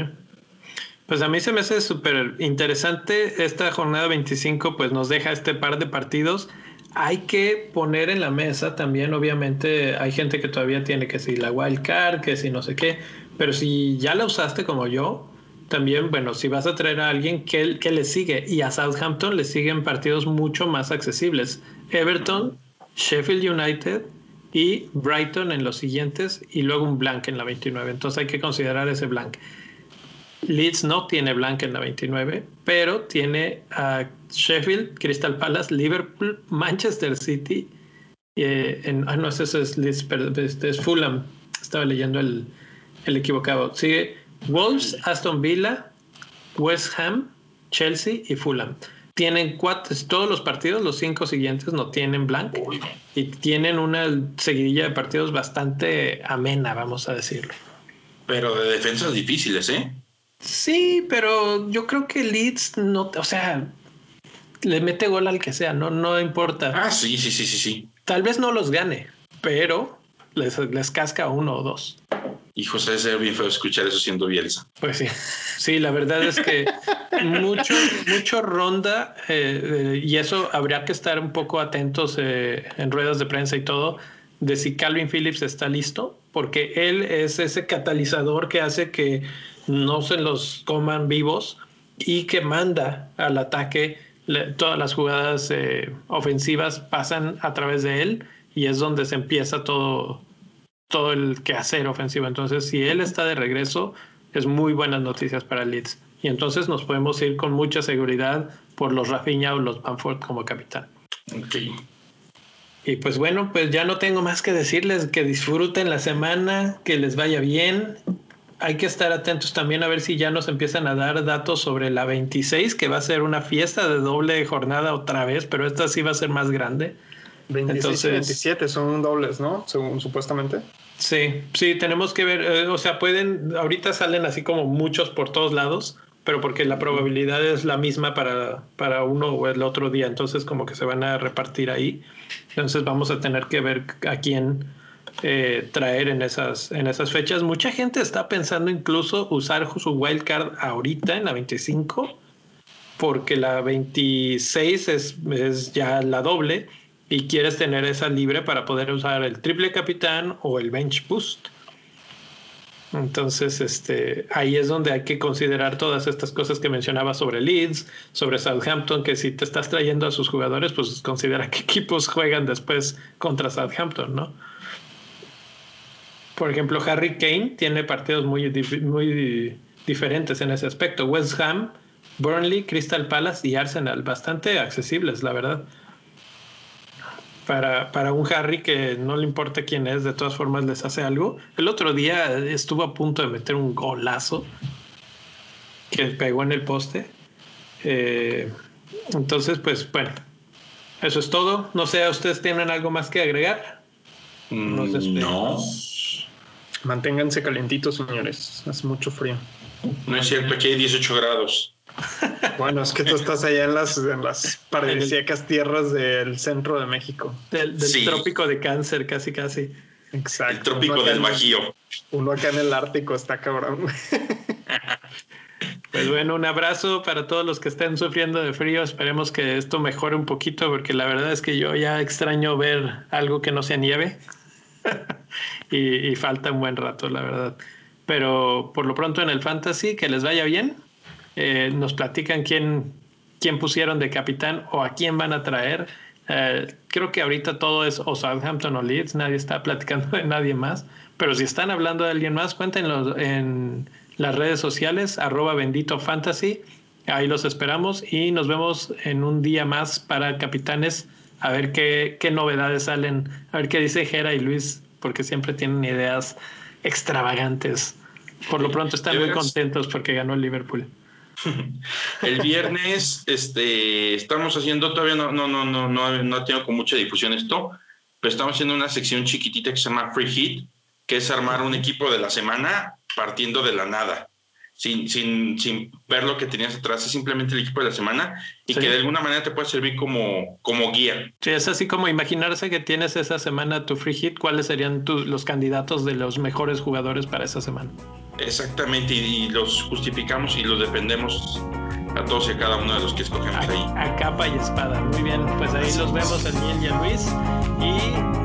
Pues a mí se me hace súper interesante esta jornada 25, pues nos deja este par de partidos. Hay que poner en la mesa también, obviamente, hay gente que todavía tiene que si la wild card, que si no sé qué, pero si ya la usaste como yo, también, bueno, si vas a traer a alguien que, que le sigue, y a Southampton le siguen partidos mucho más accesibles. Everton, Sheffield United y Brighton en los siguientes, y luego un blank en la 29. Entonces hay que considerar ese blank. Leeds no tiene blanca en la 29, pero tiene a Sheffield, Crystal Palace, Liverpool, Manchester City. Eh, en, ah, no, ese es Leeds, pero este es Fulham. Estaba leyendo el, el equivocado. Sigue Wolves, Aston Villa, West Ham, Chelsea y Fulham. Tienen cuatro, todos los partidos, los cinco siguientes no tienen blank y tienen una seguidilla de partidos bastante amena, vamos a decirlo. Pero de defensas difíciles, ¿eh? Sí, pero yo creo que Leeds no, o sea, le mete gol al que sea, no, no importa. Ah, sí, sí, sí, sí, sí. Tal vez no los gane, pero les, les casca uno o dos. Hijo, se ser bien feo escuchar eso siendo Bielsa. Pues sí, sí, la verdad es que mucho, mucho ronda eh, y eso habría que estar un poco atentos eh, en ruedas de prensa y todo de si Calvin Phillips está listo, porque él es ese catalizador que hace que no se los coman vivos y que manda al ataque. todas las jugadas eh, ofensivas pasan a través de él y es donde se empieza todo, todo el quehacer ofensivo. Entonces, si él está de regreso, es muy buenas noticias para Leeds. Y entonces nos podemos ir con mucha seguridad por los Rafinha o los Bamford como capitán. Y pues bueno, pues ya no tengo más que decirles que disfruten la semana, que les vaya bien. Hay que estar atentos también a ver si ya nos empiezan a dar datos sobre la 26, que va a ser una fiesta de doble jornada otra vez, pero esta sí va a ser más grande. 26 y 27 son dobles, ¿no? Según supuestamente. Sí, sí, tenemos que ver, eh, o sea, pueden, ahorita salen así como muchos por todos lados, pero porque la probabilidad es la misma para, para uno o el otro día, entonces como que se van a repartir ahí. Entonces vamos a tener que ver a quién eh, traer en esas, en esas fechas. Mucha gente está pensando incluso usar su wildcard ahorita en la 25, porque la 26 es, es ya la doble y quieres tener esa libre para poder usar el triple capitán o el bench boost. Entonces, este, ahí es donde hay que considerar todas estas cosas que mencionaba sobre Leeds, sobre Southampton, que si te estás trayendo a sus jugadores, pues considera qué equipos juegan después contra Southampton, ¿no? Por ejemplo, Harry Kane tiene partidos muy, muy diferentes en ese aspecto. West Ham, Burnley, Crystal Palace y Arsenal, bastante accesibles, la verdad para, para un Harry que no le importa quién es, de todas formas les hace algo. El otro día estuvo a punto de meter un golazo que pegó en el poste. Eh, entonces, pues bueno, eso es todo. No sé, ¿ustedes tienen algo más que agregar? Mm, no. Manténganse calentitos, señores. Hace mucho frío. No es cierto, aquí hay 18 grados. Bueno, es que tú estás allá en las, en las paradisíacas tierras del centro de México. Del, trópico de cáncer, casi, casi. Exacto. El trópico del Bajío. Uno acá en el Ártico está cabrón. Pues bueno, un abrazo para todos los que estén sufriendo de frío. Esperemos que esto mejore un poquito, porque la verdad es que yo ya extraño ver algo que no sea nieve. y, falta un buen rato, la verdad. Pero por lo pronto en el fantasy, que les vaya bien eh, nos platican quién, quién pusieron de capitán o a quién van a traer. Eh, creo que ahorita todo es o Southampton o Leeds, nadie está platicando de nadie más, pero si están hablando de alguien más, cuéntenlo en las redes sociales, arroba bendito fantasy, ahí los esperamos y nos vemos en un día más para capitanes, a ver qué, qué novedades salen, a ver qué dice Jera y Luis, porque siempre tienen ideas extravagantes. Por lo pronto están muy contentos porque ganó el Liverpool. El viernes este, estamos haciendo, todavía no, no, no, no, no, no tengo con mucha difusión esto, pero estamos haciendo una sección chiquitita que se llama Free Hit, que es armar un equipo de la semana partiendo de la nada. Sin, sin, sin, ver lo que tenías atrás, es simplemente el equipo de la semana y que de alguna manera te puede servir como, como guía. Sí, es así como imaginarse que tienes esa semana tu free hit, ¿cuáles serían los candidatos de los mejores jugadores para esa semana? Exactamente, y, los justificamos y los defendemos a todos y a cada uno de los que escogemos ahí. A capa y espada. Muy bien, pues ahí los vemos a Daniel y a Luis. Y